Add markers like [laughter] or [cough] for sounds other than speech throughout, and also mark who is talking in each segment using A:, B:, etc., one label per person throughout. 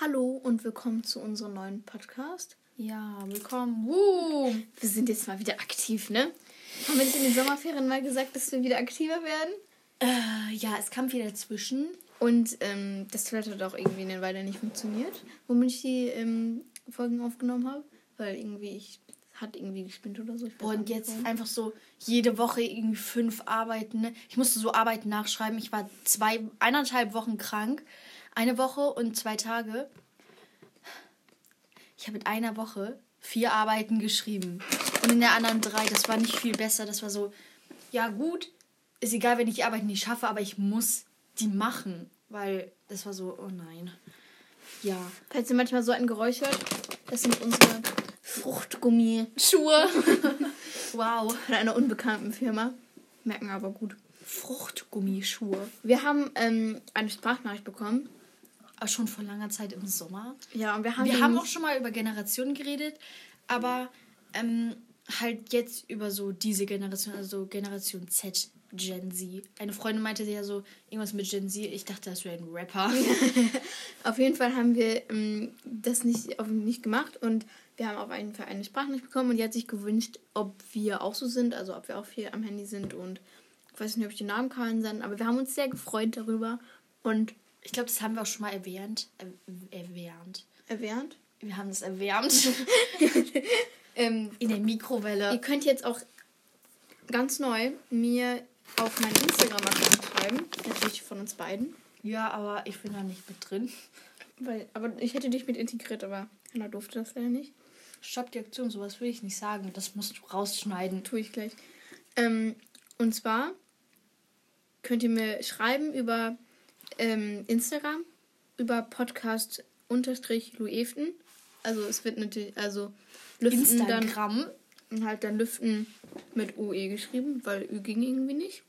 A: Hallo und willkommen zu unserem neuen Podcast.
B: Ja, willkommen. Woo.
A: Wir sind jetzt mal wieder aktiv, ne? Haben wir nicht in den Sommerferien mal gesagt, dass wir wieder aktiver werden?
B: Äh, ja, es kam viel dazwischen.
A: Und ähm, das Toilette hat auch irgendwie eine Weile nicht funktioniert, womit ich die ähm, Folgen aufgenommen habe. Weil irgendwie ich hat irgendwie gespinnt oder so.
B: Und jetzt
A: warum.
B: einfach so jede Woche irgendwie fünf Arbeiten. Ne? Ich musste so Arbeiten nachschreiben. Ich war zwei, eineinhalb Wochen krank. Eine Woche und zwei Tage. Ich habe in einer Woche vier Arbeiten geschrieben. Und in der anderen drei. Das war nicht viel besser. Das war so, ja gut, ist egal, wenn ich die Arbeit nicht schaffe, aber ich muss die machen. Weil das war so, oh nein. Ja.
A: Falls ihr manchmal so ein Geräusch hört, das sind unsere Fruchtgummischuhe [laughs]
B: Wow.
A: von einer unbekannten Firma. Merken aber gut.
B: Fruchtgummischuhe.
A: Wir haben ähm, eine Sprachnachricht bekommen.
B: Aber schon vor langer Zeit im Sommer.
A: Ja, und wir haben
B: Wir haben
A: nicht-
B: auch schon mal über Generationen geredet, aber ähm, halt jetzt über so diese Generation, also Generation Z, Gen Z. Eine Freundin meinte ja so irgendwas mit Gen Z. Ich dachte, das wäre ein Rapper. [laughs]
A: Auf jeden Fall haben wir ähm, das nicht, auf, nicht gemacht und wir haben auf jeden Fall eine Sprachnachricht bekommen und die hat sich gewünscht, ob wir auch so sind, also ob wir auch viel am Handy sind und ich weiß nicht, ob ich den Namen kann sein, aber wir haben uns sehr gefreut darüber und
B: Ich glaube, das haben wir auch schon mal erwähnt. Er erwärmt.
A: erwähnt.
B: Wir haben das erwärmt. [laughs]
A: Ähm,
B: In der Mikrowelle.
A: ihr könnt jetzt auch ganz neu mir auf meinen Instagram-Account schreiben, natürlich von uns beiden,
B: Ja, aber ich bin da nicht mit drin.
A: weil, aber ich hätte dich mit integriert, aber Hannah durfte das leider nicht.
B: Stopp die Aktion, sowas will ich nicht sagen. Das musst du rausschneiden.
A: Tue ich gleich. Ähm, und zwar könnt ihr mir schreiben über ähm, Instagram, über Podcast unterstrich Lueften. Also es wird natürlich, also Lüften
B: Instagram.
A: dann halt dann Lüften mit UE geschrieben, weil Ü ging irgendwie nicht.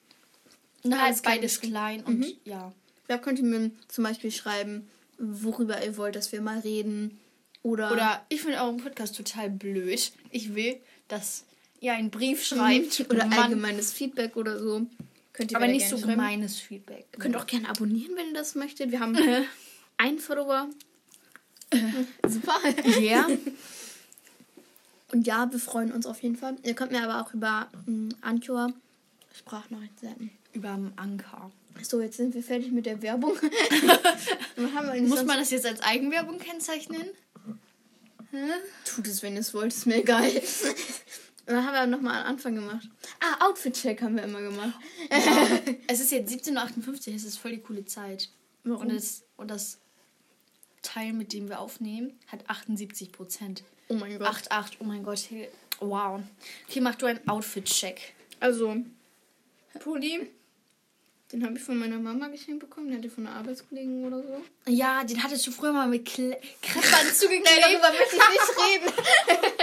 B: Na, halt beides
A: klein
B: klein und ja.
A: Da könnt ihr mir zum Beispiel schreiben, worüber ihr wollt, dass wir mal reden. Oder,
B: Oder ich finde euren Podcast total blöd. Ich will, dass ihr einen Brief schreibt.
A: oder allgemeines Feedback oder so. Könnt ihr
B: aber nicht so
A: schreiben.
B: gemeines Feedback.
A: Ihr könnt auch gerne abonnieren, wenn ihr das möchtet. Wir haben einen Follower. [laughs] Super.
B: Ja. [laughs]
A: Und ja, wir freuen uns auf jeden Fall. Ihr könnt mir aber auch über ähm, Anchor Sprachnachrichten senden.
B: Überm Anker.
A: So, jetzt sind wir fertig mit der Werbung. [laughs]
B: Muss man das jetzt als Eigenwerbung kennzeichnen?
A: Tut es, wenn ihr es wollt, ist mir egal. Und dann haben wir nochmal am Anfang gemacht. Ah, Outfit-Check haben wir immer gemacht. [laughs]
B: Es ist jetzt 17.58 Uhr, es ist voll die coole Zeit.
A: Warum?
B: Und das, und das Teil, mit dem wir aufnehmen, hat 78 Prozent.
A: Oh mein Gott.
B: 8, 8, oh mein Gott. hey, Wow. Okay, mach du einen Outfit-Check.
A: Also, Pulli. Den habe ich von meiner Mama geschenkt bekommen. Den hatte ich von einer Arbeitskollegen oder so.
B: Ja, den hattest du früher mal mit Kle Kreppern [laughs] zugeklebt.
A: möchte ich nicht reden. [laughs]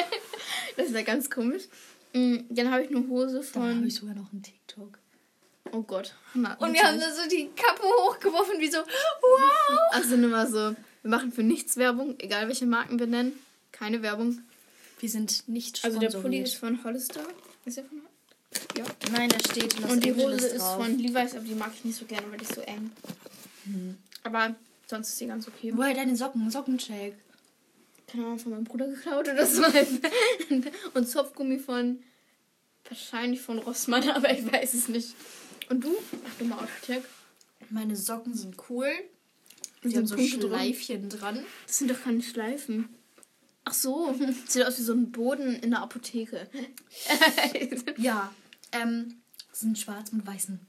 A: das wäre ganz komisch. Mm, Dann habe ich eine Hose
B: Dann habe
A: von.
B: ich sogar noch einen TikTok.
A: Oh Gott. Hannah,
B: Und wir haben da so die Kappe hochgeworfen, wie so, wow.
A: Also nur mal so. Wir machen für nichts Werbung, egal welche Marken wir nennen. Keine Werbung.
B: Wir sind nicht
A: Also der Pulli ist von Hollister. Ist der von Hollister? Ja.
B: Nein, da steht Los
A: Und die Hose ist
B: drauf.
A: von Levi's, aber die mag ich nicht so gerne, weil die ist so eng. Aber sonst ist sie ganz okay.
B: Woher deine Socken? Sockencheck.
A: Keine Ahnung, von meinem Bruder geklaut oder so. [laughs] Und Zopfgummi von. Wahrscheinlich von Rossmann, aber ich weiß es nicht. Und du? Ach du mal Outcheck.
B: Meine Socken sind cool. Die
A: Mit
B: haben
A: so Punkte.
B: Schleifchen dran.
A: Das sind doch keine Schleifen. Ach so. [laughs] Sieht aus wie so ein Boden in der Apotheke. [laughs]
B: Ja. Ähm, sind schwarz mit weißen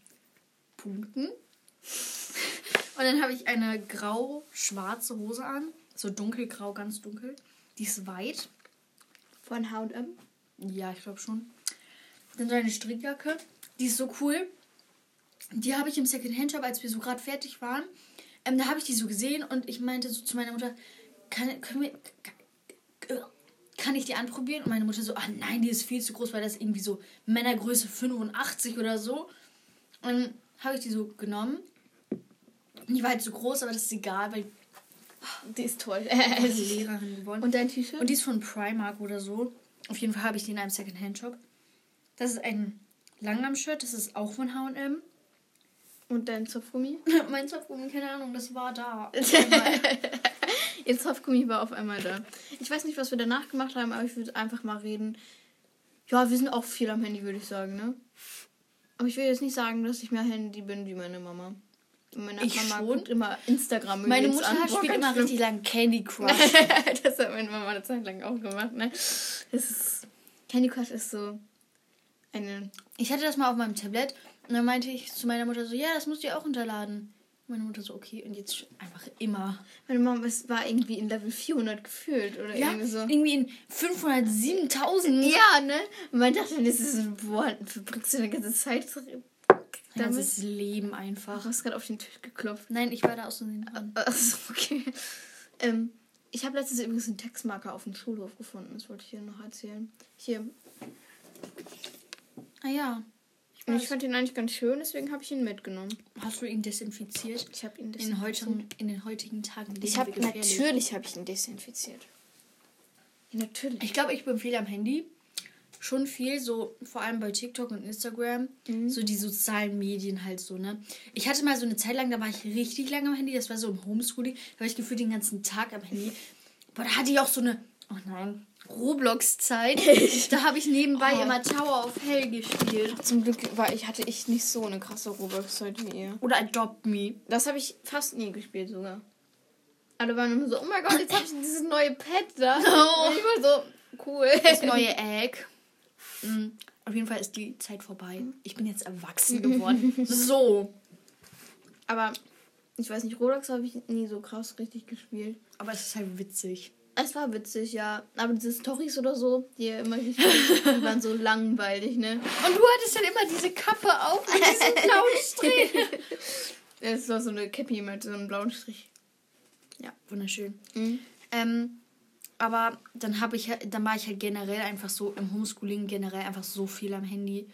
B: Punkten. Und dann habe ich eine grau-schwarze Hose an. So dunkelgrau, ganz dunkel. Die ist weit.
A: Von H&M.
B: Ja, ich glaube schon. Dann so eine Strickjacke. Die ist so cool. Die habe ich im Second-Hand-Shop, als wir so gerade fertig waren. Ähm, da habe ich die so gesehen und ich meinte so zu meiner Mutter, kann, können wir, kann, ich die anprobieren? Und meine Mutter so, ah nein, die ist viel zu groß, weil das irgendwie so Männergröße 85 oder so. Und dann habe ich die so genommen. Die war halt so groß, aber das ist egal, weil
A: Die ist toll. [laughs]
B: die Lehrerin geworden.
A: Und dein T-Shirt?
B: Und die ist von Primark oder so. Auf jeden Fall habe ich die in einem Second-Hand-Shop. Das ist ein Langarm-Shirt, das ist auch von H&M.
A: Und dein Zopfgummi? [laughs]
B: mein Zopfgummi, keine Ahnung, das war da.
A: Jetzt [laughs] Haftgummi war auf einmal da. Ich weiß nicht, was wir danach gemacht haben, aber ich würde einfach mal reden. Ja, wir sind auch viel am Handy, würde ich sagen, ne? Aber ich will jetzt nicht sagen, dass ich mehr Handy bin wie meine Mama. Meine
B: Ich
A: Mama immer Instagram.
B: Meine Mutter
A: an.
B: Spielt immer
A: schlimm.
B: richtig lang Candy Crush. [laughs]
A: das hat meine Mama eine Zeit lang auch gemacht, ne? Das ist. Candy Crush ist so eine.
B: Ich hatte das mal auf meinem Tablet und dann meinte ich zu meiner Mutter so, ja, das musst du auch runterladen. Meine Mutter so, okay, und jetzt einfach immer.
A: Meine Mama es war irgendwie in Level 400 gefühlt oder
B: Ja,
A: irgendwie so.
B: irgendwie in 507.000.
A: Ja, ne? Und man dachte, das ist, boah, verbringst du eine ganze Zeit
B: Das
A: damit?
B: ist Leben
A: Ach,
B: einfach.
A: du hast gerade auf den Tisch geklopft.
B: Nein, ich war da aus dran.
A: Achso, okay. Ähm, ich habe letztens übrigens einen Textmarker auf dem Schulhof gefunden. Das wollte ich hier noch erzählen. Hier.
B: Ah ja. Ich
A: Und ich fand ihn eigentlich ganz schön, deswegen habe ich ihn mitgenommen.
B: Hast du ihn desinfiziert?
A: Ich habe ihn
B: In,
A: desinfiziert.
B: heutigen, in den heutigen Tagen
A: Ich habe natürlich habe ich ihn desinfiziert. Ja, natürlich.
B: Ich glaube, ich bin viel am Handy. Schon viel, so vor allem bei TikTok und Instagram. So die sozialen Medien halt so, ne? Ich hatte mal so eine Zeit lang, da war ich richtig lange am Handy. Das war so im Homeschooling. Da war ich gefühlt den ganzen Tag am Handy. Aber da hatte ich auch so eine, oh nein, Roblox-Zeit. [laughs] da habe ich nebenbei
A: Oh.
B: immer Tower of Hell gespielt.
A: Zum Glück war ich, hatte ich nicht so eine krasse Roblox-Zeit wie ihr.
B: Oder Adopt Me.
A: Das habe ich fast nie gespielt sogar. Alle waren immer so, oh mein Gott, jetzt habe ich dieses neue Pad da. [laughs]
B: Oh.
A: Und ich war so, cool.
B: Das neue Egg. Mm, Auf jeden Fall ist die Zeit vorbei. Ich bin jetzt erwachsen [laughs] geworden. so.
A: Aber ich weiß nicht, Roblox habe ich nie so krass richtig gespielt.
B: Aber es ist halt witzig.
A: Es war witzig, ja. Aber diese Storys oder so, die immer gespielt [laughs] die waren so langweilig, ne?
B: Und du hattest dann immer diese Kappe auf mit diesem blauen Strich.
A: Es [laughs] war so eine Cappy mit so einem blauen Strich.
B: Ja, wunderschön.
A: Mhm.
B: Ähm, aber dann habe ich dann war ich halt generell einfach so im Homeschooling generell einfach so viel am Handy.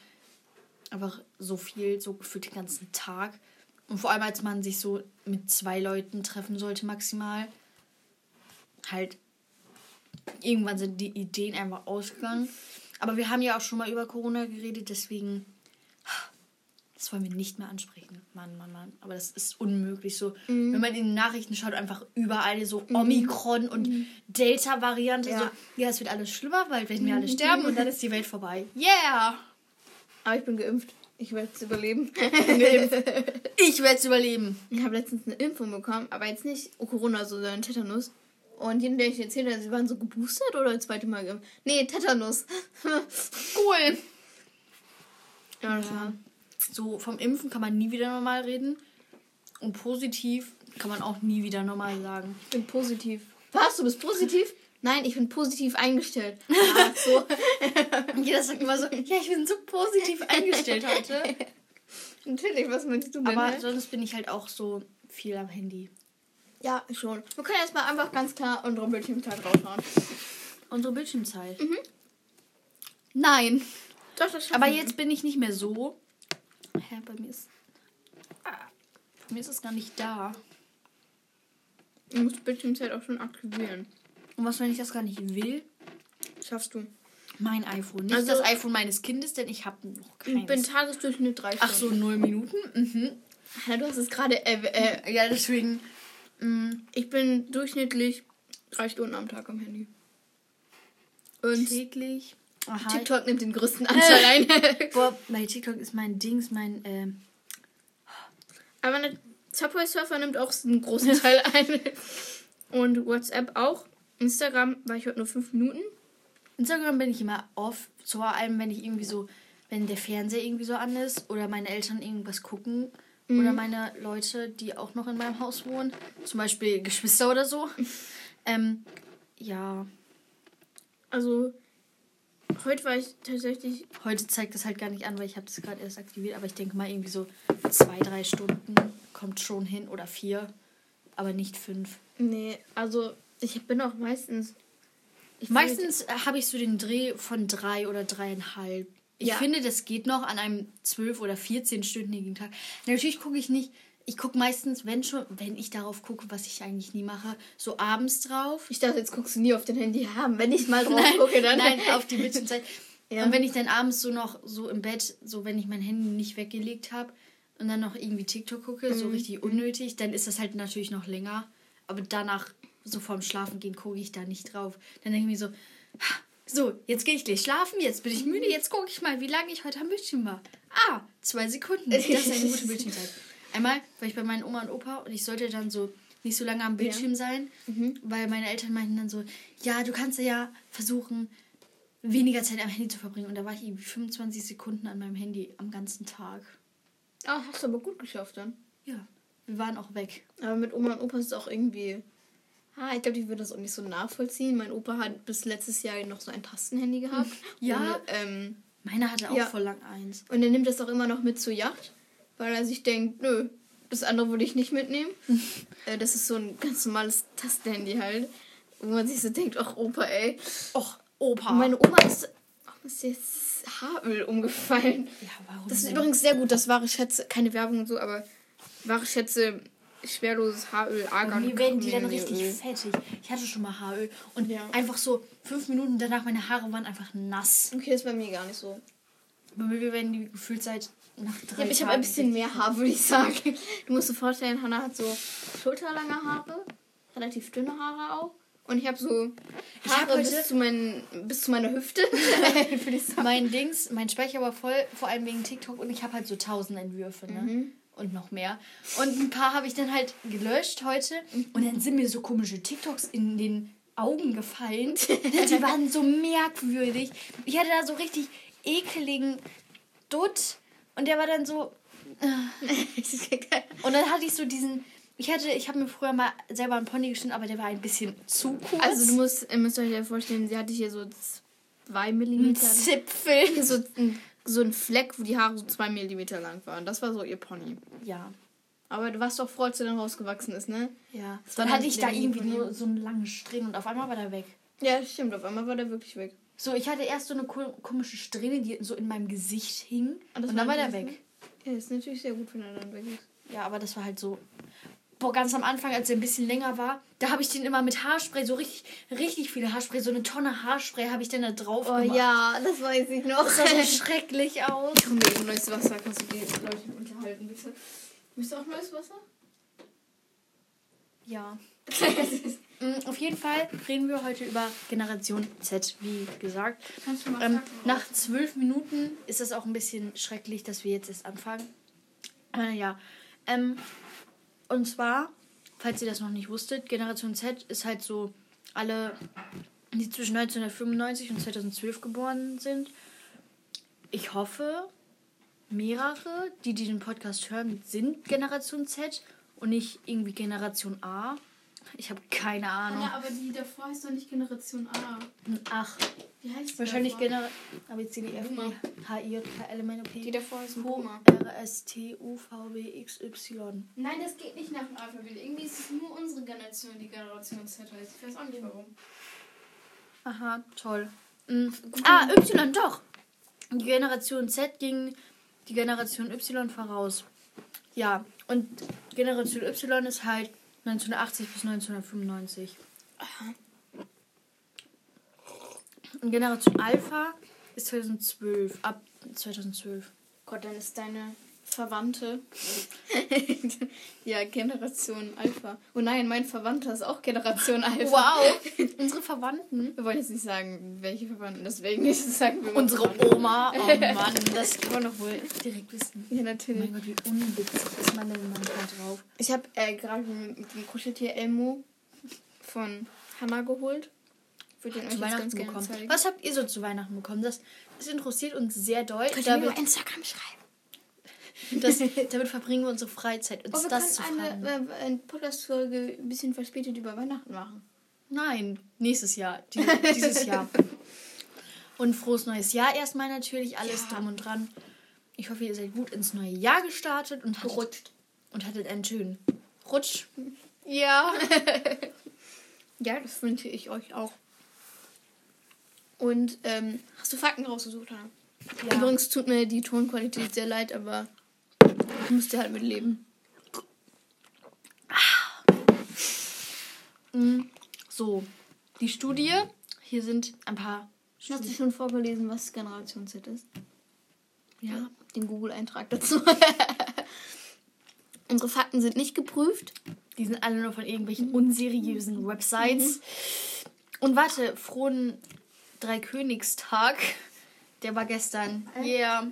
B: Einfach so viel, so gefühlt den ganzen Tag. Und vor allem, als man sich so mit zwei Leuten treffen sollte, maximal. Halt, irgendwann sind die Ideen einfach ausgegangen. Aber wir haben ja auch schon mal über Corona geredet, deswegen. Das wollen wir nicht mehr ansprechen. Mann, Mann, Mann. Aber das ist unmöglich so.
A: Mhm.
B: Wenn man in den Nachrichten schaut, einfach überall so Omikron und Delta-Variante.
A: Ja. Mhm.
B: So, ja, es wird alles schlimmer, weil wenn wir alle sterben und dann ist die Welt vorbei. Yeah!
A: Aber ich bin geimpft. Ich werde es überleben.
B: Ich [laughs] werde es überleben.
A: Ich habe letztens eine Impfung bekommen, aber jetzt nicht Corona, sondern Tetanus. Und jedem, der ich erzählt habe, sie waren so geboostert oder das zweite Mal geimpft? Nee, Tetanus. [laughs]
B: Cool.
A: ja, war.
B: So, vom Impfen kann man nie wieder normal reden. Und positiv kann man auch nie wieder normal sagen.
A: Ich bin positiv. Was? Du bist positiv? Nein, ich bin positiv eingestellt. [laughs] Ach so. [laughs]
B: Jeder sagt immer so, ja, ich bin so positiv eingestellt heute. [laughs]
A: Natürlich, was meinst du denn?
B: Aber
A: ne?
B: sonst bin ich halt auch so viel am Handy.
A: Ja, schon. Wir können jetzt mal einfach ganz klar unsere Bildschirmzeit raushauen.
B: Unsere Bildschirmzeit. Nein.
A: Doch, das
B: Aber jetzt bin ich nicht mehr so. Hä, bei mir ist. Ah, bei mir ist es gar nicht da.
A: Du musst Bildschirmzeit auch schon aktivieren.
B: Und was, wenn ich das gar nicht will?
A: Schaffst du.
B: Mein iPhone. Nicht
A: Also-
B: das iPhone meines Kindes, denn ich habe noch
A: Ich bin
B: keins.
A: Tagesdurchschnitt drei
B: Ach so,
A: Stunden.
B: null Minuten? Mhm.
A: Ja, du hast es gerade. Äh, äh,
B: Ja, deswegen. mm,
A: ich bin durchschnittlich drei Stunden am Tag am Handy. Und
B: täglich. Aha.
A: TikTok nimmt den größten [laughs] Anteil ein.
B: Boah, bei TikTok ist mein Dings, mein. ähm,
A: Aber Subway Surfer nimmt auch einen großen Teil [laughs] ein. Und WhatsApp auch. Instagram war ich heute nur fünf Minuten.
B: Instagram bin ich immer off. Vor allem, wenn ich irgendwie so. Wenn der Fernseher irgendwie so an ist oder meine Eltern irgendwas gucken. Oder meine Leute, die auch noch in meinem Haus wohnen. Zum Beispiel Geschwister oder so. [laughs] ähm, ja.
A: Also, heute war ich tatsächlich.
B: Heute zeigt das halt gar nicht an, weil ich habe das gerade erst aktiviert. Aber ich denke mal irgendwie so zwei, drei Stunden kommt schon hin oder vier. Aber nicht fünf.
A: Nee, also, ich bin auch meistens. Ich
B: Meistens habe ich so den Dreh von drei oder dreieinhalb. Ich
A: Ja.
B: finde, das geht noch an einem zwölf- oder 14-stündigen Tag. Natürlich gucke ich nicht. Ich gucke meistens, wenn schon, wenn ich darauf gucke, was ich eigentlich nie mache, so abends drauf.
A: Ich dachte, jetzt guckst du nie auf dein Handy haben. Wenn ich mal [laughs] drauf gucke, dann.
B: Nein, [laughs] auf die Bildschirmzeit.
A: Ja.
B: Und wenn ich dann abends so noch so im Bett, so wenn ich mein Handy nicht weggelegt habe und dann noch irgendwie TikTok gucke, so
A: Mhm.
B: richtig unnötig, dann ist das halt natürlich noch länger. Aber danach so vorm Schlafen gehen gucke ich da nicht drauf. Dann denke ich mir so, so, jetzt gehe ich gleich schlafen, jetzt bin ich müde, jetzt gucke ich mal, wie lange ich heute am Bildschirm war. Ah, zwei Sekunden. Das ist eine gute [laughs] Bildschirmzeit. Einmal war ich bei meinen Oma und Opa und ich sollte dann so nicht so lange am Bildschirm ja. sein, mhm. weil meine Eltern meinten dann so, ja, du kannst ja versuchen, weniger Zeit am Handy zu verbringen. Und da war ich irgendwie 25 Sekunden an meinem Handy am ganzen Tag.
A: Ah, hast du aber gut geschafft dann.
B: Ja, wir waren auch weg.
A: Aber mit Oma und Opa ist es auch irgendwie. Ah, ich glaube, die würden das auch nicht so nachvollziehen. Mein Opa hat bis letztes Jahr noch so ein Tastenhandy gehabt.
B: ja. Und, ähm, Meiner hatte auch ja. voll lang eins.
A: Und er nimmt das auch immer noch mit zur Yacht, weil er sich denkt, nö, das andere würde ich nicht mitnehmen. [laughs] äh, das ist so ein ganz normales Tastenhandy halt. Wo man sich so denkt, ach Opa, ey.
B: Och, Opa.
A: Meine Oma ist, oh, ist jetzt Haaröl umgefallen. Ja, warum? Das ist denn? übrigens sehr gut, das wahre Schätze, keine Werbung und so, aber wahre Schätze, schwerloses Haaröl, Argan.
B: Mir werden die dann richtig Öl. fettig. Ich hatte schon mal Haaröl und ja. einfach so fünf Minuten danach, meine Haare waren einfach nass.
A: Okay, das ist bei mir gar nicht so.
B: Bei mir werden die gefühlt seit nach
A: drei ja, Ich habe ein bisschen mehr Haar, würde ich sagen. Du musst dir vorstellen, Hannah hat so schulterlange Haare, relativ dünne Haare auch. Und ich habe so Haare bis zu, mein, bis zu meiner Hüfte. [laughs] [laughs]
B: mein Dings, mein Speicher war voll, vor allem wegen TikTok. Und ich habe halt so tausend Entwürfe, ne? Mhm. Und noch mehr. Und ein paar habe ich dann halt gelöscht heute. Und dann sind mir so komische TikToks in den Augen gefallen. [laughs] Die waren so merkwürdig. Ich hatte da so richtig ekeligen Dutt. Und der war dann so. [laughs] und dann hatte ich so diesen ich hatte, ich habe mir früher mal selber einen Pony geschnitten, aber der war ein bisschen zu kurz.
A: Also du musst, ihr müsst euch ja vorstellen, sie hatte hier so zwei Millimeter. Ein Zipfel. [laughs] So so ein Fleck, wo die Haare so zwei Millimeter lang waren. Das war so ihr Pony. Ja. Aber du warst doch froh, als er dann rausgewachsen ist, ne?
B: Ja. Dann hatte ich da irgendwie nur so einen langen Strähne und auf einmal war der weg.
A: Ja, stimmt. Auf einmal war der wirklich weg.
B: So, ich hatte erst so eine komische Strähne, die so in meinem Gesicht hing. Und, und dann war der weg.
A: Ja, ist natürlich sehr gut, wenn er dann weg ist.
B: Ja, aber das war halt so boah, ganz am Anfang, als er ein bisschen länger war, da habe ich den immer mit Haarspray, so richtig, richtig viele Haarspray, so eine Tonne Haarspray habe ich dann da drauf
A: oh, gemacht. ja, das weiß ich noch.
B: Das sah so [laughs] schrecklich aus.
A: Ich hole mir eben neues Wasser, kannst du die Leute unterhalten, bitte? Möchtest du auch neues Wasser?
B: Ja. [laughs] Mm, auf jeden Fall reden wir heute über Generation Z, wie gesagt. Kannst du mal ähm, nach zwölf Minuten ist es auch ein bisschen schrecklich, dass wir jetzt erst anfangen. Äh, ja. Ähm, und zwar, falls ihr das noch nicht wusstet, Generation Z ist halt so alle, die zwischen 1995 und 2012 geboren sind. Ich hoffe, mehrere, die diesen Podcast hören, sind Generation Z und nicht irgendwie Generation A. Ich habe keine Ahnung.
A: Ja, aber die davor heißt doch nicht Generation A.
B: Ach. Wie heißt die Wahrscheinlich Generation. Aber jetzt die F, H, I, K, L, M, N, O, P. Die davor ist Boomer. R, S, T, U, V, W, X, Y.
A: Nein, das geht nicht nach dem Alphabet. Irgendwie ist es nur unsere Generation, die Generation Z heißt. Ich weiß auch nicht warum.
B: Aha, toll. Mhm. Ah, Y, doch. Die Generation Z ging die Generation Y voraus. Ja, und Generation Y ist halt 1980 bis 1995. Aha. Und Generation Alpha ist 2012, ab 2012.
A: Gott, dann ist deine Verwandte. ja, Generation Alpha. Oh nein, mein Verwandter ist auch Generation Alpha. Wow. [laughs]
B: Unsere Verwandten.
A: Wir wollen jetzt nicht sagen, welche Verwandten, deswegen nicht sagen
B: wir Unsere Oma. [laughs] Oh Mann, das kann man doch wohl direkt wissen.
A: Ja, natürlich.
B: Oh mein Gott, wie unwitzig ist man denn manchmal drauf.
A: Ich habe äh, gerade den Kuscheltier Elmo von Hannah geholt.
B: Würde den zu Weihnachten bekommen. Was habt ihr so zu Weihnachten bekommen? Das, das interessiert uns sehr doll.
A: Könnt ihr mir Instagram schreiben?
B: Das, [laughs] damit verbringen wir unsere Freizeit.
A: Uns oh, das zu eine, äh, eine Podcast-Folge ein bisschen verspätet über Weihnachten machen.
B: Nein, nächstes Jahr. Die, dieses Jahr. Und frohes neues Jahr erstmal natürlich. Alles ja. drum und dran. Ich hoffe, ihr seid gut ins neue Jahr gestartet und hattet. Und hattet einen schönen Rutsch.
A: Ja. [laughs] ja, das wünsche ich euch auch. Und ähm, hast du Fakten rausgesucht, Hannah? Ja. Übrigens tut mir die Tonqualität sehr leid, aber ich müsste halt mit leben.
B: Mhm. So, die Studie. Hier sind ein paar.
A: Hast du schon vorgelesen, was Generation Z ist? Ja, den Google-Eintrag dazu. [laughs] Unsere Fakten sind nicht geprüft.
B: Die sind alle nur von irgendwelchen unseriösen Websites. Und warte, frohen Dreikönigstag. Der war gestern. Yeah.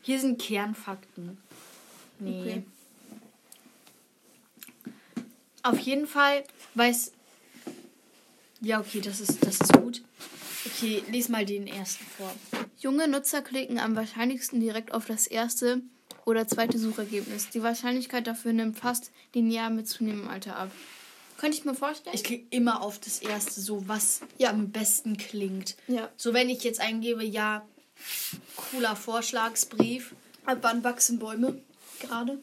B: Hier sind Kernfakten. Nee.
A: Okay.
B: Auf jeden Fall weiß. Ja, okay, das ist, das ist gut. Okay, lies mal den ersten vor.
A: Junge Nutzer klicken am wahrscheinlichsten direkt auf das erste oder zweite Suchergebnis. Die Wahrscheinlichkeit dafür nimmt fast linear mit zunehmendem Alter ab. Könnte ich mir vorstellen?
B: Ich klicke immer auf das erste, so was
A: Ja.
B: am besten klingt.
A: ja.
B: So, wenn ich jetzt eingebe, ja, cooler Vorschlagsbrief.
A: Ab wann wachsen Bäume? Gerade?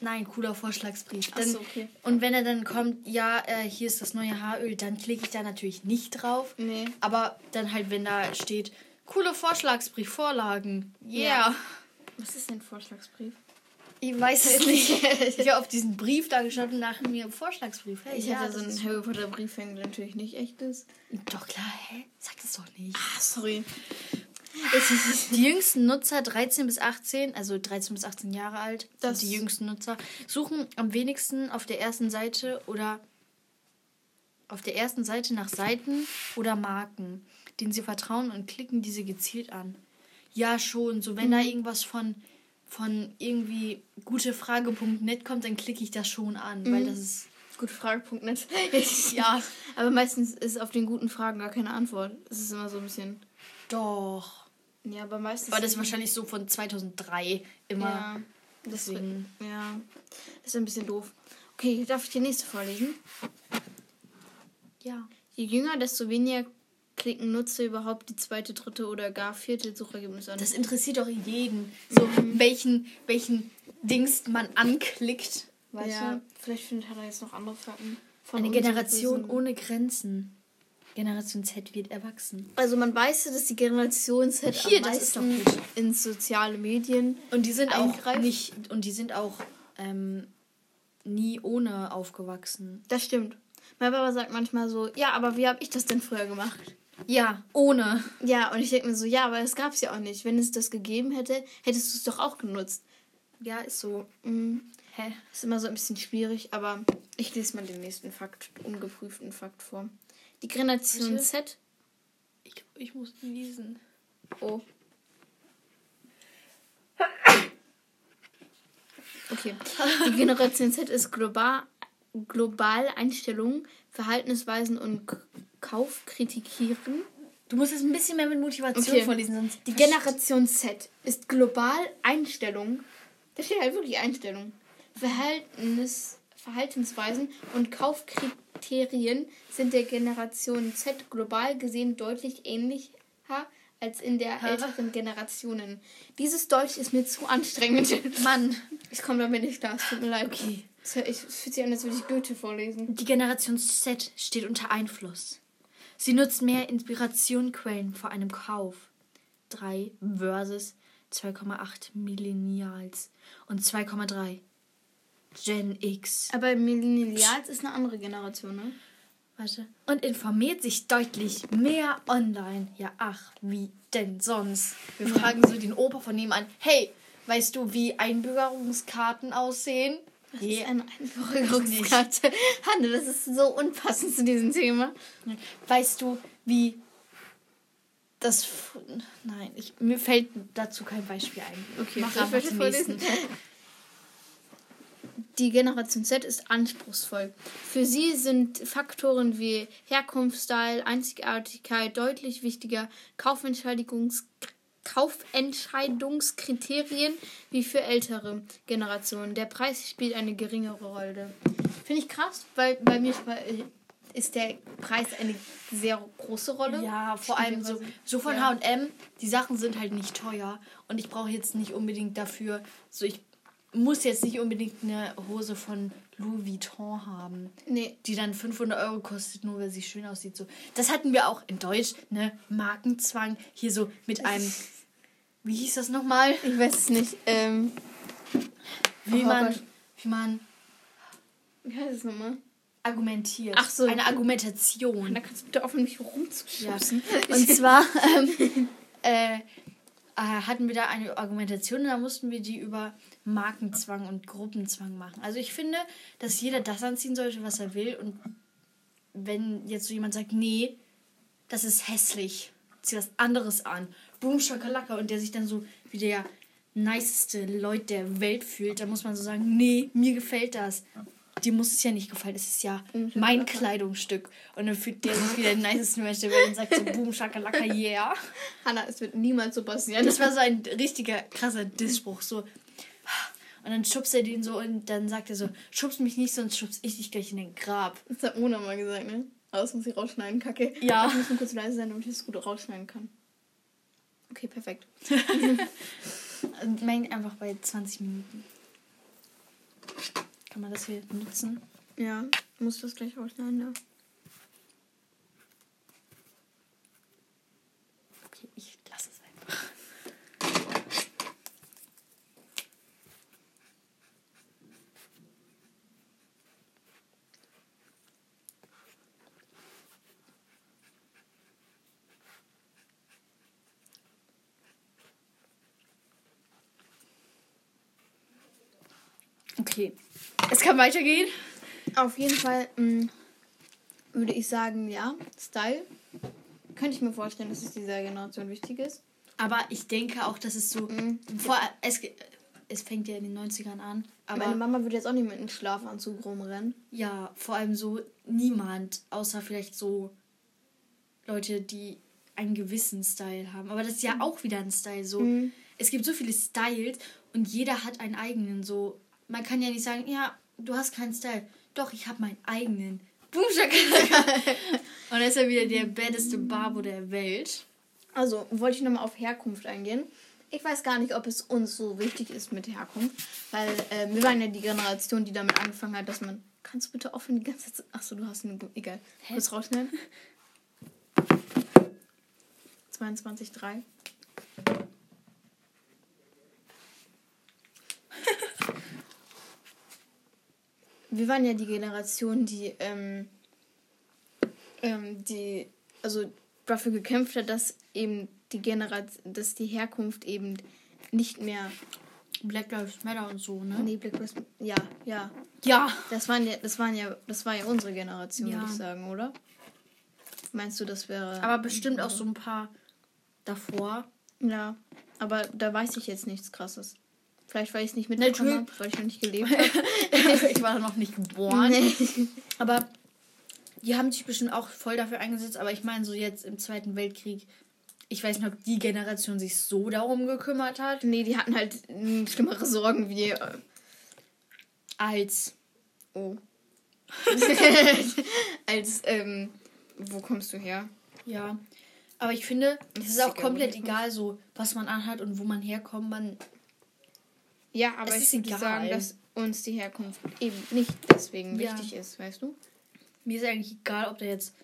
B: Nein, cooler Vorschlagsbrief. Dann,
A: so, okay.
B: Und wenn er dann kommt, ja, äh, hier ist das neue Haaröl, dann klicke ich da natürlich nicht drauf.
A: Nee.
B: Aber dann halt, wenn da steht, coole Vorschlagsbrief, Vorlagen. Yeah.
A: Ja. Was ist denn Vorschlagsbrief?
B: Ich weiß es nicht. ich habe auf diesen Brief da geschaut und nach mir Vorschlagsbrief. Hey,
A: Ich
B: ja,
A: hatte so einen Harry Potter Brief der natürlich nicht echt ist.
B: Doch klar, hä? Sag das doch nicht.
A: Ah, sorry.
B: Die jüngsten Nutzer 13 bis 18, also 13 bis 18 Jahre alt,
A: Das-
B: sind die jüngsten Nutzer, suchen am wenigsten auf der ersten Seite oder auf der ersten Seite nach Seiten oder Marken, denen sie vertrauen und klicken diese gezielt an. Ja, schon. So, wenn da irgendwas von, von irgendwie gutefrage.net kommt, dann klicke ich das schon an, weil das ist.
A: Gutefrage.net. [laughs]
B: Ja.
A: Aber meistens ist auf den guten Fragen gar keine Antwort. Es ist immer so ein bisschen.
B: Doch.
A: Ja, aber meistens.
B: Aber das wahrscheinlich so von 2003 immer.
A: Ja. Deswegen.
B: Deswegen.
A: Ja. Das ist ein bisschen doof. Okay, darf ich die nächste vorlesen?
B: Ja.
A: Je jünger, desto weniger klicken Nutzer überhaupt die zweite, dritte oder gar vierte Suchergebnis an.
B: Das interessiert doch jeden. So, welchen, welchen Dings man anklickt. Weißt
A: ja,
B: du?
A: vielleicht findet er jetzt noch andere Fakten. Von
B: Eine Generation ohne Grenzen. Generation Z wird erwachsen.
A: Also man weiß ja, dass die Generation Z
B: Hier,
A: am
B: das ist doch
A: meisten
B: gut.
A: in soziale Medien
B: Und die sind auch
A: Eingreifen?
B: nicht und die sind auch ähm, nie ohne aufgewachsen.
A: Das stimmt. Mein Papa sagt manchmal so, ja, aber wie habe ich das denn früher gemacht?
B: Ja, ohne.
A: Ja, und ich denke mir so, ja, aber es gab es ja auch nicht. Wenn es das gegeben hätte, hättest du es doch auch genutzt.
B: Ja, ist so.
A: Mhm.
B: Hä?
A: Ist immer so ein bisschen schwierig, aber ich lese mal den nächsten Fakt, ungeprüften Fakt vor. Die Generation
B: Bitte?
A: Z.
B: Ich, ich muss lesen.
A: Oh. Okay. Die Generation Z ist global, global Einstellungen, Verhaltensweisen und K Kaufkritikieren.
B: Du musst es ein bisschen mehr mit Motivation
A: Okay.
B: vorlesen, sonst.
A: Die Generation Z ist global Einstellung. Da steht halt wirklich Einstellung. Verhältnis, Verhaltensweisen und Kaufkriterien sind der Generation Z global gesehen deutlich ähnlicher als in der
B: Hä?
A: älteren Generationen. Dieses Deutsch ist mir zu anstrengend.
B: Mann.
A: Ich komme damit nicht klar, es tut mir leid.
B: Okay.
A: Ich- es fühlt sich an, als würde ich Goethe vorlesen.
B: Die Generation Z steht unter Einfluss. Sie nutzt mehr Inspirationquellen vor einem Kauf. 3 versus 2,8 Millennials und 2,3 Gen X.
A: Aber Millennials ist eine andere Generation, ne?
B: Warte. Und informiert sich deutlich mehr online. Ja, ach, wie denn sonst? Wir fragen so den Opa von nebenan. Hey, weißt du, wie Einbürgerungskarten aussehen?
A: Das ist eine Einbürgerungskarte. [laughs] Hanne, das ist so unpassend zu diesem Thema.
B: Weißt du, wie das. Nein, ich, mir fällt dazu kein Beispiel ein.
A: Okay,
B: mach
A: ich
B: einfach
A: weiter
B: den
A: vorlesen? [laughs] Die Generation Z ist anspruchsvoll. Für sie sind Faktoren wie Herkunft, Style, Einzigartigkeit deutlich wichtiger Kaufentscheidungs Kaufentscheidungskriterien wie für ältere Generationen. Der Preis spielt eine geringere Rolle. Finde ich krass, weil bei mir sp- ist der Preis eine sehr große Rolle.
B: Ja, vor allem so, so von
A: Ja.
B: HM, die Sachen sind halt nicht teuer. Und ich brauche jetzt nicht unbedingt dafür, so ich muss jetzt nicht unbedingt eine Hose von Louis Vuitton haben.
A: Nee,
B: die dann 500 Euro kostet, nur weil sie schön aussieht. So. Das hatten wir auch in Deutsch, ne? Markenzwang. Hier so mit einem. [laughs] Wie hieß das nochmal?
A: ich weiß es nicht. Ähm,
B: Wie
A: Oh
B: man, wie man
A: wie heißt es nochmal?
B: argumentiert.
A: Ach so.
B: Eine Argumentation.
A: Da kannst du bitte aufhören, mich
B: Ja.
A: rumzuschubsen.
B: Und zwar, ähm, [laughs] äh, äh, hatten wir da eine Argumentation und da mussten wir die über Markenzwang und Gruppenzwang machen. Also ich finde, dass jeder das anziehen sollte, was er will. Und wenn jetzt so jemand sagt, nee, das ist hässlich, zieh was anderes an, boom, Schakalaka, und der sich dann so wie der niceste Leute der Welt fühlt, dann muss man so sagen, nee, mir gefällt das. Dir muss es ja nicht gefallen, es ist ja
A: Boom,
B: mein. Kleidungsstück. Und dann fühlt der sich wie der [laughs] niceste Mensch der Welt und sagt so, boom, Schakalaka, yeah.
A: Hanna, es wird niemals so passieren.
B: Das war so ein richtiger krasser Dissspruch. So. Und dann schubst er den so und dann sagt er so, schubst mich nicht, sonst schubst ich dich gleich in den Grab.
A: Das hat Mona mal gesagt, ne? Aber das muss ich rausschneiden, kacke.
B: Ja.
A: Ich muss nur kurz leise sein, damit ich das gut rausschneiden kann. Okay, perfekt. [laughs]
B: Mein einfach bei 20 Minuten. Kann man das hier nutzen?
A: Ja, muss das gleich rausschneiden, ja.
B: Okay, ich lasse es einfach. Okay. Es kann weitergehen.
A: Auf jeden Fall mh, würde ich sagen, ja, Style. Könnte ich mir vorstellen, dass es dieser Generation wichtig ist.
B: Aber ich denke auch, dass es so.
A: Mhm.
B: Vor, es, es fängt ja in den 90ern an.
A: Meine
B: Aber
A: Mama würde jetzt auch nicht mit einem Schlafanzug rumrennen.
B: ja, vor allem so niemand, außer vielleicht so Leute, die einen gewissen Style haben. Aber das ist ja auch wieder ein Style. So.
A: Mhm.
B: Es gibt so viele Styles und jeder hat einen eigenen. So. Man kann ja nicht sagen, ja, du hast keinen Style. Doch, ich habe meinen eigenen. Boom, shakalaka. [laughs] Und er ist ja wieder der baddeste Barbo der Welt.
A: Also, wollte ich nochmal auf Herkunft eingehen. Ich weiß gar nicht, ob es uns so wichtig ist mit Herkunft, weil äh, wir waren ja die Generation, die damit angefangen hat, dass man. Kannst du bitte aufhören, die ganze Zeit. Achso, du hast eine. Egal.
B: Hä?
A: Kurz rausschneiden. 22,3. Wir waren ja die Generation, die, ähm, ähm, die, also dafür gekämpft hat, dass eben die Generation, dass die Herkunft eben nicht mehr.
B: Black Lives Matter und so, ne?
A: Nee, Black Lives- ja, ja.
B: Ja.
A: Das waren ja, das waren ja, das war ja unsere Generation,
B: Ja.
A: würde ich sagen, oder? Meinst du, das wäre.
B: Aber bestimmt auch so ein paar davor.
A: Ja, aber da weiß ich jetzt nichts krasses. Vielleicht, weil ich es nicht mitbekommen habe,
B: Natürlich.
A: weil ich noch nicht gelebt habe. [laughs]
B: ich war noch nicht geboren.
A: Nee.
B: Aber die haben sich bestimmt auch voll dafür eingesetzt. Aber ich meine, so jetzt im Zweiten Weltkrieg, ich weiß nicht, ob die Generation sich so darum gekümmert hat,
A: nee, die hatten halt mm, schlimmere Sorgen wie. Äh,
B: als.
A: oh. [laughs] Als, ähm, wo kommst du her?
B: Ja. Aber ich finde, es ist auch komplett egal, so was man anhat und wo man herkommt. Man,
A: Ja, aber
B: Es
A: ich würde sagen, dass uns die Herkunft eben nicht deswegen
B: Ja.
A: wichtig ist, weißt du?
B: mir ist eigentlich egal, ob der jetzt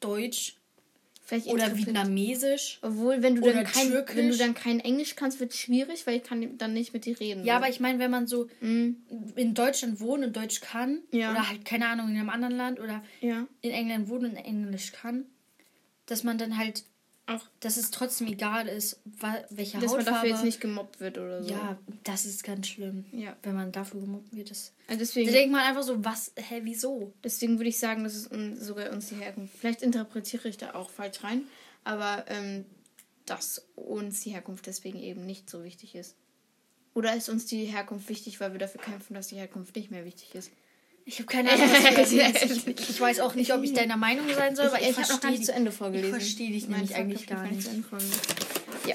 B: Deutsch
A: Vielleicht
B: oder Vietnamesisch.
A: Obwohl, wenn du,
B: Oder
A: dann kein,
B: Türkisch.
A: wenn du dann kein Englisch kannst, wird es schwierig, weil ich kann dann nicht mit dir reden.
B: Ja,
A: so.
B: aber ich meine, wenn man so
A: Mm,
B: in Deutschland wohnt und Deutsch kann,
A: Ja.
B: oder halt, keine Ahnung, in einem anderen Land oder
A: ja.
B: in England wohnt und Englisch kann, dass man dann halt
A: Auch,
B: dass es trotzdem egal ist, wa- welche
A: dass man
B: Hautfarbe.
A: dafür jetzt nicht gemobbt wird oder so.
B: ja, das ist ganz schlimm.
A: Ja.
B: Wenn man dafür gemobbt wird. Das
A: Also
B: da
A: deswegen,
B: denkt man einfach so, was, hä, wieso?
A: deswegen würde ich sagen, dass es un, sogar uns die Herkunft. Vielleicht interpretiere ich da auch falsch rein, aber ähm, dass uns die Herkunft deswegen eben nicht so wichtig ist. Oder ist uns die Herkunft wichtig, weil wir dafür kämpfen, dass die Herkunft nicht mehr wichtig ist?
B: Ich habe keine Ahnung, was du [laughs] ich, ich weiß auch nicht, ob ich deiner Meinung sein soll, weil ich,
A: ich habe noch gar nicht zu Ende vorgelesen.
B: Ich verstehe dich nämlich eigentlich
A: ich noch
B: gar nicht.
A: Ja.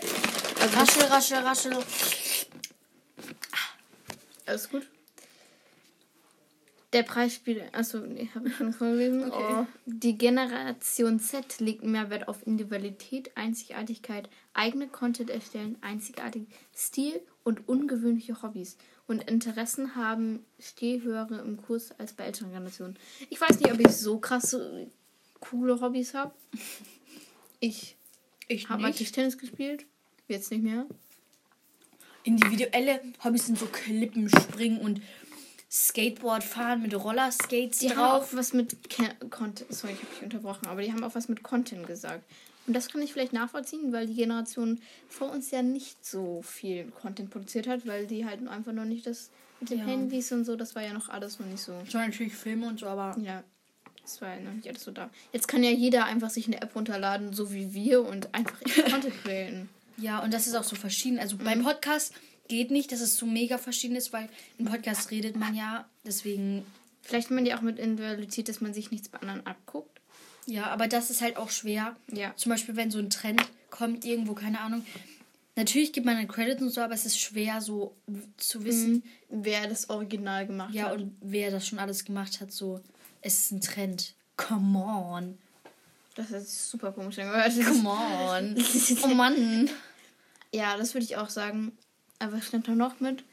A: Also
B: Raschel, raschel, raschel.
A: Alles gut. Der Preis spielt. Achso, nee, habe ich schon vorgelesen.
B: Okay.
A: Oh. Die Generation Z legt mehr Wert auf Individualität, Einzigartigkeit, eigene Content erstellen, einzigartigen Stil und ungewöhnliche Hobbys. Und Interessen haben Stehhöhere im Kurs als bei älteren Generationen. Ich weiß nicht, ob ich so krasse, coole Hobbys habe. Ich
B: Ich
A: habe mal. Tischtennis gespielt. Jetzt nicht mehr.
B: Individuelle Hobbys sind so Klippen springen und Skateboard fahren mit Rollerskates
A: Die haben
B: drauf.
A: auch was mit Ke- Content. Sorry, ich habe dich unterbrochen, aber die haben auch was mit Content gesagt. Und das kann ich vielleicht nachvollziehen, weil die Generation vor uns ja nicht so viel Content produziert hat, weil die halt einfach noch nicht das mit den
B: Ja.
A: Handys und so, das war ja noch alles noch nicht so.
B: Schon natürlich Filme und so, aber
A: Ja, das war ja noch nicht alles so da. Jetzt kann ja jeder einfach sich eine App runterladen, so wie wir, und einfach Content [laughs] createn.
B: ja, und das ist auch so verschieden. Also
A: Mhm.
B: beim Podcast geht nicht, dass es so mega verschieden ist, weil im Podcast redet man ja. Deswegen,
A: Vielleicht meint ihr auch mit Individualität, dass man sich nichts bei anderen abguckt.
B: Ja, aber das ist halt auch schwer.
A: Ja.
B: Zum Beispiel, wenn so ein Trend kommt, irgendwo, keine Ahnung. Natürlich gibt man einen Credit und so, aber es ist schwer so zu wissen,
A: Wer das Original gemacht
B: ja,
A: hat.
B: und wer das schon alles gemacht hat. So, es ist ein Trend. Come on.
A: Das ist super komisch angehört.
B: Come on. [laughs] oh Mann.
A: Ja, das würde ich auch sagen. Aber was stimmt da noch mit?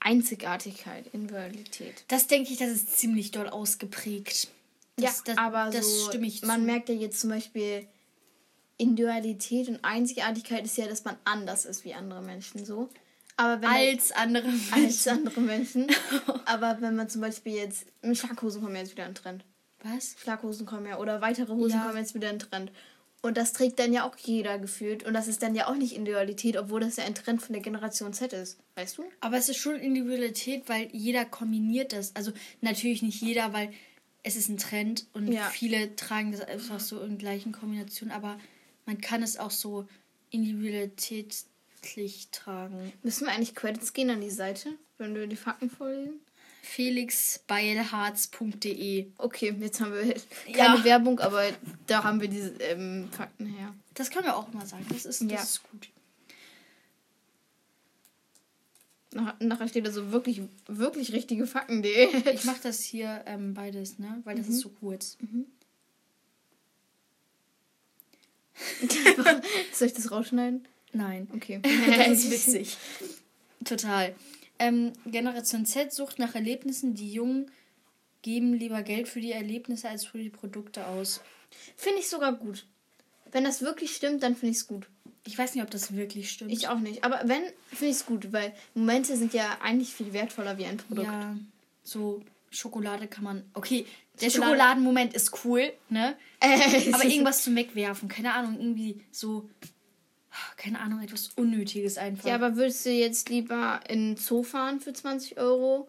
A: Einzigartigkeit, Individualität.
B: Das denke ich, das ist ziemlich doll ausgeprägt. Das,
A: ja,
B: das,
A: aber
B: das
A: so,
B: stimme ich
A: man
B: zu.
A: merkt ja jetzt zum Beispiel, Individualität und Einzigartigkeit ist ja, dass man anders ist wie andere Menschen so. Aber wenn
B: als andere [laughs]
A: als andere Menschen. [laughs] aber wenn man zum Beispiel jetzt, Schlaghosen kommen ja jetzt wieder in Trend.
B: Was?
A: Schlaghosen kommen ja oder weitere Hosen
B: Ja.
A: kommen jetzt wieder in Trend. Und das trägt dann ja auch jeder gefühlt. Und das ist dann ja auch nicht Individualität, obwohl das ja ein Trend von der Generation Z ist. Weißt du?
B: Aber es ist schon Individualität, weil jeder kombiniert das. Also natürlich nicht jeder, weil es ist ein Trend und
A: Ja.
B: viele tragen das einfach so in gleichen Kombinationen. Aber man kann es auch so individualitätlich tragen.
A: Müssen wir eigentlich Credits gehen an die Seite, wenn wir die Fakten vorlesen?
B: felixbeilharz.de
A: Okay, jetzt haben wir
B: Ja.
A: keine Werbung, aber da haben wir diese ähm, Fakten her.
B: Das können wir auch mal sagen. Das ist, das
A: Ja.
B: ist gut.
A: Nach, nachher steht da so wirklich, wirklich richtige Fakten.de.
B: Ich mache das hier ähm, beides, ne? Weil das ist so kurz. [laughs]
A: Soll ich das rausschneiden?
B: Nein.
A: Okay. [laughs]
B: das ist witzig. [laughs] Total. Ähm, Generation Z sucht nach Erlebnissen. Die Jungen geben lieber Geld für die Erlebnisse als für die Produkte aus.
A: Finde ich sogar gut. Wenn das wirklich stimmt, dann finde ich es gut.
B: Ich weiß nicht, ob das wirklich stimmt.
A: Ich auch nicht. Aber wenn, finde ich es gut, weil Momente sind ja eigentlich viel wertvoller wie ein Produkt.
B: Ja, so Schokolade kann man. Okay, der
A: Schokolade-
B: Schokoladenmoment ist cool, ne? [laughs]
A: Äh,
B: Aber irgendwas zum Wegwerfen. Keine Ahnung, irgendwie so. Keine Ahnung, etwas Unnötiges einfach.
A: Ja, aber würdest du jetzt lieber in den Zoo fahren für 20 Euro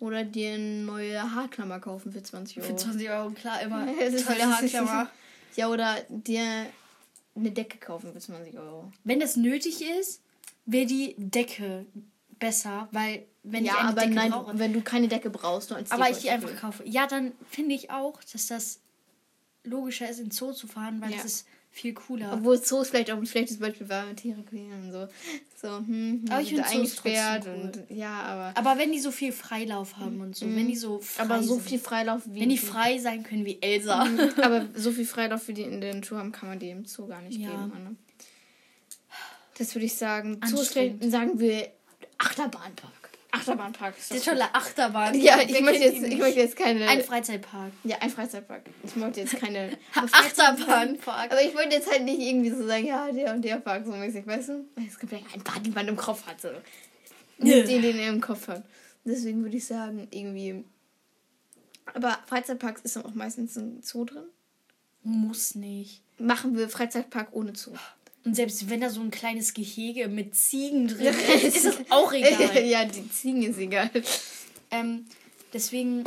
A: oder dir eine neue Haarklammer kaufen für 20 Euro?
B: für 20 Euro, klar, immer [laughs] tolle Haarklammer.
A: Ja, oder dir eine Decke kaufen für 20 Euro.
B: Wenn das nötig ist, wäre die Decke besser, weil wenn
A: ja,
B: ich eine
A: aber
B: Decke
A: nein,
B: brauche,
A: wenn du keine Decke brauchst, nur als
B: aber ich die einfach kaufe, ja, dann finde ich auch, dass das logischer ist, in den Zoo zu fahren, weil
A: Ja.
B: das ist viel cooler.
A: Obwohl Zoos vielleicht auch ein schlechtes Beispiel war, mit Tiere quälen und so. So, hm,
B: Aber ich
A: sind
B: find Zoos
A: eingesperrt
B: trotzdem
A: und ja, aber.
B: aber wenn die so viel Freilauf haben und so, wenn die so frei
A: Mhm. Aber so
B: sind,
A: viel Freilauf wie.
B: wenn die frei sein können wie Elsa. [laughs]
A: aber so viel Freilauf wie die in den Tour haben, kann man die im Zoo gar nicht
B: Ja.
A: geben. Anne. Das würde ich sagen. Zoo ist vielleicht, sagen wir Achterbahnpark. Achterbahnpark ist
B: Der
A: das.
B: tolle Achterbahn.
A: Ja, ich möchte, jetzt, ich möchte jetzt keine.
B: Ein Freizeitpark.
A: ja, ein Freizeitpark. Ich möchte jetzt keine. [laughs]
B: Achterbahnpark.
A: Aber ich wollte jetzt halt nicht irgendwie so sagen, ja, der und der Park so mäßig, weißt du? Es gibt ja einen Park, den man im Kopf hat. So. Nicht den, den er im Kopf hat. Deswegen würde ich sagen, irgendwie. Aber Freizeitparks ist dann auch meistens ein Zoo drin.
B: Muss nicht.
A: Machen wir Freizeitpark ohne Zoo.
B: Und selbst wenn da so ein kleines Gehege mit Ziegen [laughs] drin ist, ist das [laughs] auch egal.
A: ja, die Ziegen ist egal.
B: ähm, deswegen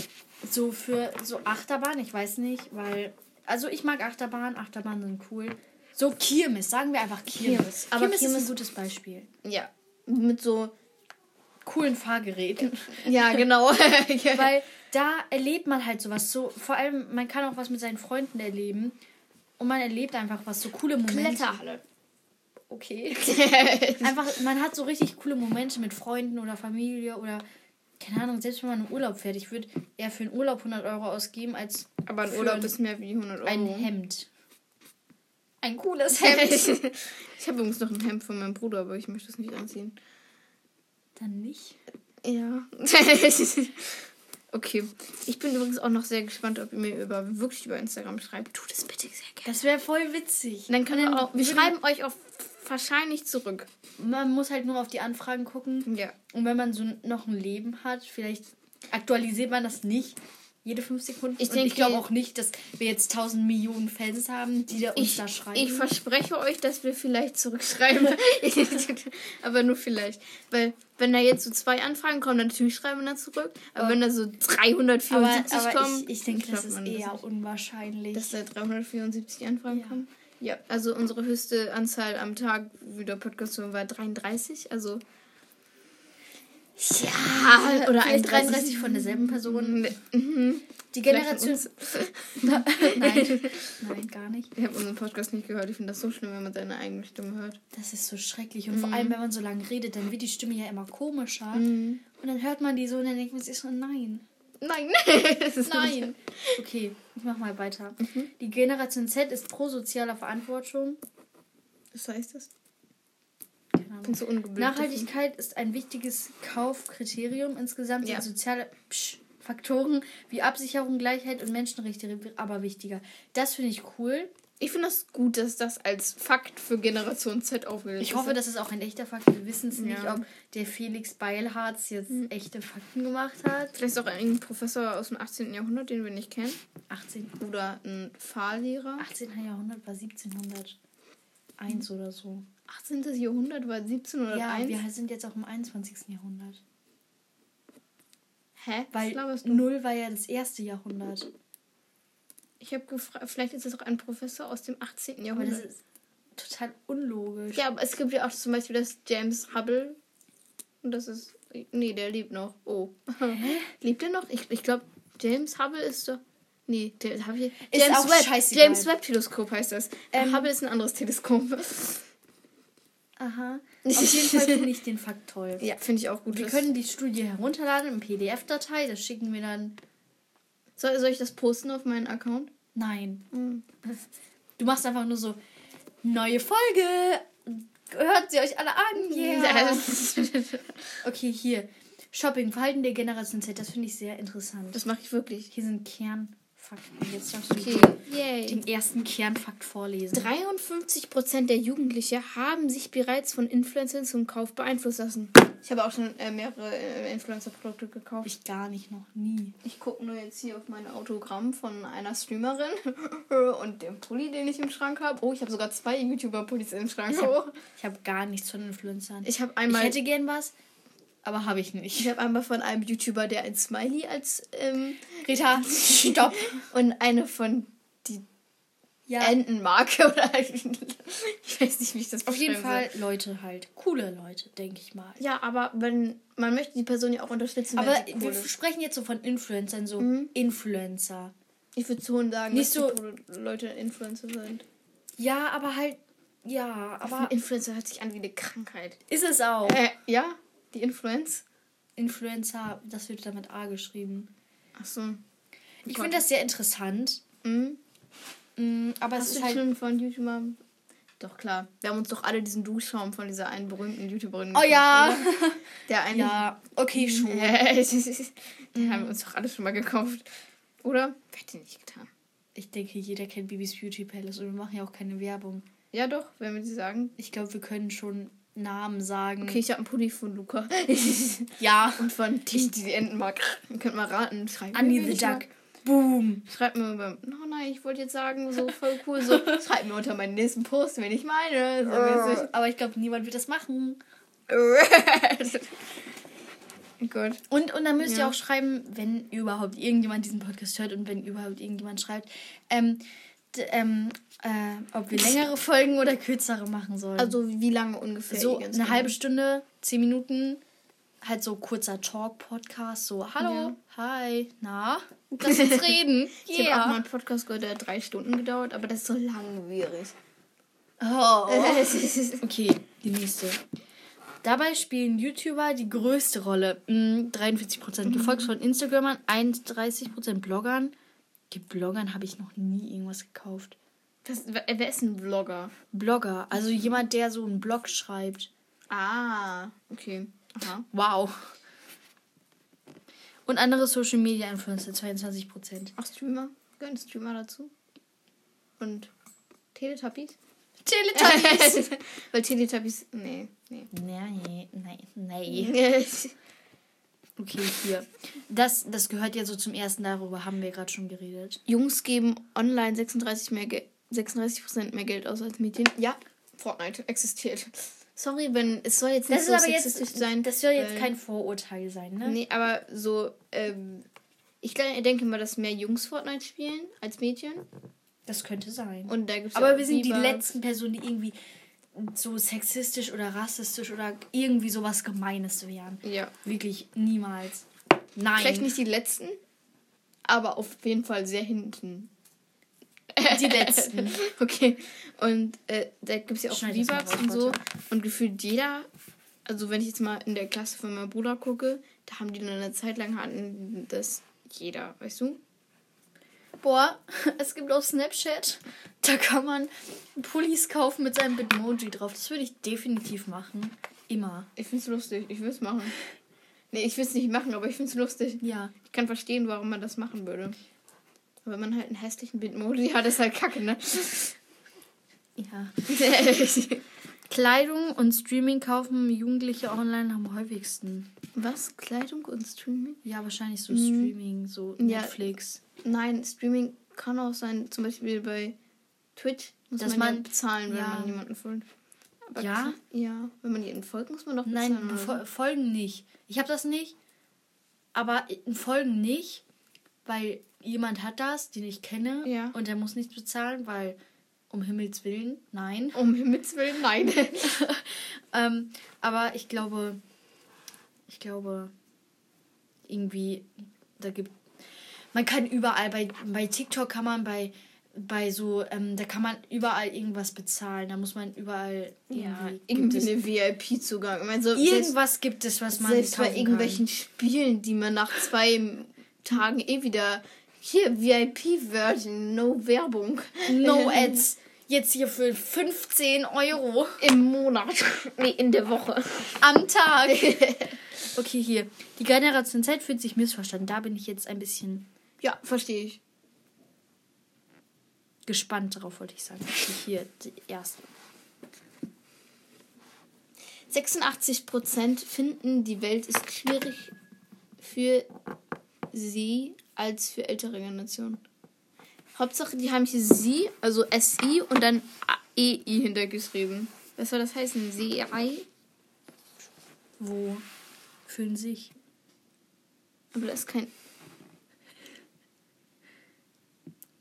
B: so für so Achterbahn, ich weiß nicht, weil. Also ich mag Achterbahn, Achterbahnen sind cool. So Kirmes, sagen wir einfach Kirmes.
A: Kirmes. Aber
B: Kirmes, ist
A: Kirmes-
B: ein gutes Beispiel.
A: Ja. Mit so.
B: Coolen Fahrgeräten.
A: Ja, [laughs] genau.
B: Weil da erlebt man halt sowas. So, vor allem, man kann auch was mit seinen Freunden erleben. Und man erlebt einfach was, so coole Momente.
A: Kletterhalle.
B: Okay. [laughs] Einfach, man hat so richtig coole Momente mit Freunden oder Familie oder keine Ahnung, selbst wenn man in Urlaub fährt. Ich würde eher für einen Urlaub 100 Euro ausgeben als
A: Aber ein
B: für
A: Urlaub ist mehr wie 100 Euro.
B: ein Hemd. Ein cooles [laughs]
A: Hemd. Ich habe übrigens noch ein Hemd von meinem Bruder, aber ich möchte es nicht anziehen.
B: Dann nicht.
A: Ja. [laughs] okay. Ich bin übrigens auch noch sehr gespannt, ob ihr mir über, wirklich über Instagram schreibt. Tut es bitte sehr gerne.
B: Das wäre voll witzig.
A: Und dann können wir auch. Wir schreiben euch auf wahrscheinlich zurück.
B: Man muss halt nur auf die Anfragen gucken.
A: Ja.
B: Und wenn man so noch ein Leben hat, vielleicht aktualisiert man das nicht jede fünf Sekunden.
A: Ich denke-
B: ich glaube auch nicht, dass wir jetzt tausend Millionen Fans haben, die da uns
A: Ich,
B: da schreiben.
A: ich verspreche euch, dass wir vielleicht zurückschreiben. [laughs] aber nur vielleicht. Weil, wenn da jetzt so zwei Anfragen kommen, dann natürlich schreiben wir dann zurück. Aber
B: Ja.
A: wenn da so
B: aber
A: 374
B: aber
A: kommen.
B: ich, ich denke, das ist
A: man
B: eher unwahrscheinlich.
A: Dass da 374 Anfragen
B: Ja.
A: kommen. Ja, also unsere höchste Anzahl am Tag wieder Podcast hören war 33. Also. Ja, [laughs] oder
B: vielleicht
A: 31
B: 33 von derselben Person.
A: Mhm.
B: Die Generation. [laughs] [laughs] Nein, nein, gar nicht.
A: Ich habe unseren Podcast nicht gehört. Ich finde das so schlimm, wenn man seine eigene Stimme hört.
B: Das ist so schrecklich. Und vor allem, wenn man so lange redet, dann wird die Stimme ja immer komischer. Und dann hört man die so und dann denkt man sich so, nein.
A: Nein, [laughs] das ist
B: Nein. Okay, ich mach mal weiter. Die Generation Z ist pro sozialer Verantwortung.
A: Was heißt das?
B: Keine
A: so.
B: Nachhaltigkeit ist ein wichtiges Kaufkriterium. Insgesamt
A: Ja.
B: sind soziale Psch, Faktoren wie Absicherung, Gleichheit und Menschenrechte aber wichtiger. Das finde ich cool.
A: Ich finde das gut, dass das als Fakt für Generation Z aufgelegt
B: Ich
A: ist.
B: hoffe, das ist auch ein echter Fakt. Wir wissen es nicht,
A: Ja.
B: ob der Felix Beilharz jetzt echte Fakten gemacht hat.
A: Vielleicht auch ein Professor aus dem 18. Jahrhundert, den wir nicht kennen.
B: 18,
A: Oder ein Fahrlehrer.
B: 18. Jahrhundert war 1701 oder so.
A: 18. Jahrhundert war 1701.
B: Ja, wir sind jetzt auch im 21. Jahrhundert.
A: Hä?
B: Weil
A: Was laberst du?
B: Null war ja das erste Jahrhundert.
A: Ich habe gefragt, vielleicht ist es auch ein Professor aus dem 18.
B: Aber
A: Jahrhundert.
B: das ist total unlogisch.
A: ja, aber es gibt ja auch zum Beispiel das James Hubble. Und das ist. Nee, der lebt noch. Oh. [laughs] lebt er noch? Ich, ich glaube, James Hubble ist doch. Nee, der habe ich.
B: Ist
A: James
B: auch
A: Webb.
B: scheißegal.
A: James Webb Teleskop heißt das.
B: Ähm,
A: Hubble ist ein anderes Teleskop. [laughs]
B: Aha. [laughs] Auf jeden Fall finde ich den Fakt toll.
A: ja, finde ich auch gut.
B: Wir können die Studie herunterladen im PDF-Datei. Das schicken wir dann.
A: Soll, soll ich das posten auf meinen Account?
B: Nein.
A: Hm.
B: Du machst einfach nur so neue Folge. Hört sie euch alle an. Yeah. [laughs] Okay, hier. Shopping, Verhalten der Generation Z. Das finde ich sehr interessant.
A: Das mache ich wirklich.
B: Hier sind Jetzt darfst du
A: Okay.
B: Den ersten Kernfakt vorlesen.
A: 53% der Jugendlichen haben sich bereits von Influencern zum Kauf beeinflussen lassen. Ich habe auch schon äh, mehrere äh, Influencer-Produkte gekauft.
B: Ich gar nicht, noch nie.
A: Ich gucke nur jetzt hier auf meine Autogramm von einer Streamerin [laughs] und dem Pulli, den ich im Schrank habe. Oh, ich habe sogar zwei YouTuber-Pullis im Schrank.
B: Ich
A: Oh.
B: habe hab gar nichts von Influencern.
A: Ich habe
B: Ich
A: einmal,
B: hätte gern was, aber habe ich nicht.
A: ich habe einmal von einem YouTuber, der ein Smiley als ähm,
B: Rita, stopp. [laughs]
A: und eine von die
B: Ja,
A: Entenmarke oder [laughs] ich weiß nicht, wie ich das
B: auf jeden Fall Leute halt. Coole Leute, denke ich mal.
A: Ja, aber wenn man möchte die Person ja auch unterstützen,
B: Aber
A: cool
B: wir
A: ist.
B: sprechen jetzt so von Influencern, so Influencer.
A: Ich würde schon sagen,
B: Nicht
A: dass
B: so-
A: Leute Influencer sind.
B: Ja, aber halt, ja,
A: Aber
B: aber
A: Influencer hört sich an wie eine Krankheit.
B: ist es auch.
A: Äh, ja, die Influenz.
B: Influencer, das wird da mit A geschrieben.
A: Ach so.
B: Ich finde das sehr interessant.
A: Mhm.
B: Mm, Aber es
A: Hast
B: ist
A: du
B: halt.
A: schon von YouTuber? Doch klar. Wir haben uns doch alle diesen Duschschaum von dieser einen berühmten YouTuberin.
B: Oh ja.
A: oder? [laughs] Der eigentlich.
B: Ja, okay, [laughs] schon. [laughs]
A: Den haben wir uns doch alle schon mal gekauft. Oder? Wer hat den nicht getan?
B: Ich denke, jeder kennt Bibis Beauty Palace und wir machen ja auch keine Werbung.
A: Ja, doch, wenn wir die sagen.
B: Ich glaube, wir können schon Namen sagen.
A: Okay, ich habe einen Pulli von Luca. [laughs]
B: Ja.
A: Und von die, die Enten mag. Ihr könnt mal raten. Schreibt mir,
B: Annie the Duck.
A: mag.
B: Boom.
A: Schreibt mir beim. Oh nein, ich wollte jetzt sagen, so voll cool. So, [laughs] schreibt mir unter meinen nächsten Post, wen ich meine. So mäßig.
B: Aber ich glaube, niemand wird das machen. [laughs]
A: Gott.
B: Und, und dann müsst ihr
A: Ja.
B: auch schreiben, wenn überhaupt irgendjemand diesen Podcast hört und wenn überhaupt irgendjemand schreibt, ähm, ähm, äh, ob wir längere Folgen oder kürzere machen sollen.
A: Also wie lange ungefähr?
B: so eine
A: ganze
B: halbe Stunde, zehn Minuten, halt so kurzer Talk-Podcast, so, hallo,
A: Ja.
B: hi, na, [laughs] lass uns reden.
A: Ich habe auch mal
B: Yeah.
A: einen Podcast gehört, der hat drei Stunden gedauert, aber das ist so langwierig.
B: Oh. [laughs] Okay, die nächste. Dabei spielen YouTuber die größte Rolle. Mm, 43%. Gefolgt von Instagramern, 31% Bloggern. Die Bloggern habe ich noch nie irgendwas gekauft.
A: Das, wer ist ein Vlogger?
B: Blogger, also jemand, der so einen Blog schreibt.
A: Ah, okay. Aha.
B: Wow. Und andere Social Media Influencer, 22%.
A: Auch Streamer? Gehören Streamer dazu? Und Teletubbies?
B: Teletubbies. [laughs]
A: Weil Teletubbies. Nee, nee.
B: nee, nein, nein. [laughs] Okay, hier. Das, das gehört ja so zum ersten, darüber haben wir gerade schon geredet.
A: Jungs geben online 36 mehr Ge 36% mehr Geld aus als Mädchen. Ja, Fortnite existiert. Sorry, wenn es soll jetzt nicht
B: Das
A: so sexistisch
B: jetzt,
A: sein.
B: das soll jetzt kein Vorurteil sein, ne?
A: Nee, aber so, ähm, ich denke mal, dass mehr Jungs Fortnite spielen als Mädchen.
B: Das könnte sein.
A: Und da gibt's ja
B: aber
A: auch
B: wir sind die letzten Personen, die irgendwie so sexistisch oder rassistisch oder irgendwie sowas Gemeines wären.
A: Ja.
B: Wirklich niemals. Nein.
A: Vielleicht nicht die letzten, aber auf jeden Fall sehr hinten.
B: die [laughs] letzten.
A: Okay. Und äh, da gibt es ja auch V-Bucks und so. Und gefühlt jeder, also wenn ich jetzt mal in der Klasse von meinem Bruder gucke, da haben die nur eine Zeit lang hatten das jeder, weißt du?
B: Boah, [laughs] es gibt auf Snapchat, da kann man Pullis kaufen mit seinem Bitmoji drauf. Das würde ich definitiv machen. Immer.
A: Ich find's lustig, ich will's machen. Nee, ich will's nicht machen, aber ich find's lustig.
B: Ja.
A: Ich kann verstehen, warum man das machen würde. Aber wenn man halt einen hässlichen Bitmodi hat, ist halt kacke, ne?
B: Ja. [laughs] Kleidung und Streaming kaufen Jugendliche online am häufigsten.
A: Was? Kleidung und Streaming?
B: Ja, wahrscheinlich so
A: Mhm.
B: Streaming, so
A: Ja.
B: Netflix.
A: Nein, Streaming kann auch sein, zum Beispiel bei Twitch muss
B: Dass
A: man, ja
B: man-
A: bezahlen, wenn
B: ja.
A: man jemanden folgt. Aber
B: Ja?
A: Ja, wenn man jemanden folgt, muss man doch bezahlen.
B: Nein, Fol Folgen nicht. Ich habe das nicht. Aber Folgen nicht, weil jemand hat das, den ich kenne.
A: Ja.
B: Und der muss nichts bezahlen, weil um Himmels Willen, nein. [laughs]
A: Um Himmels Willen, nein. [laughs]
B: Ähm, aber ich glaube, ich glaube, irgendwie, da gibt, man kann überall, bei, bei TikTok kann man bei, bei so, ähm, da kann man überall irgendwas bezahlen. Da muss man überall
A: ja,
B: irgendwie,
A: irgendwie
B: gibt es,
A: eine VIP-Zugang. Ich meine, so, selbst,
B: irgendwas gibt es, was man
A: selbst bei irgendwelchen Spielen, die man nach zwei Tagen eh wieder. Hier, VIP-Version, no Werbung.
B: No Ads. Jetzt hier für 15 Euro
A: Im Monat. Nee, in der Woche.
B: am Tag. [laughs] Okay, hier. Die Generation Z fühlt sich missverstanden. Da bin ich jetzt ein bisschen
A: Ja, verstehe ich.
B: gespannt drauf, wollte ich sagen. Hier, die erste.
A: 86% finden, die Welt ist schwierig für sie als für ältere Generationen. Hauptsache, die haben hier sie, also SI und dann EI hintergeschrieben. Was soll das heißen? SEI?
B: Wo fühlen sich?
A: Aber das ist kein.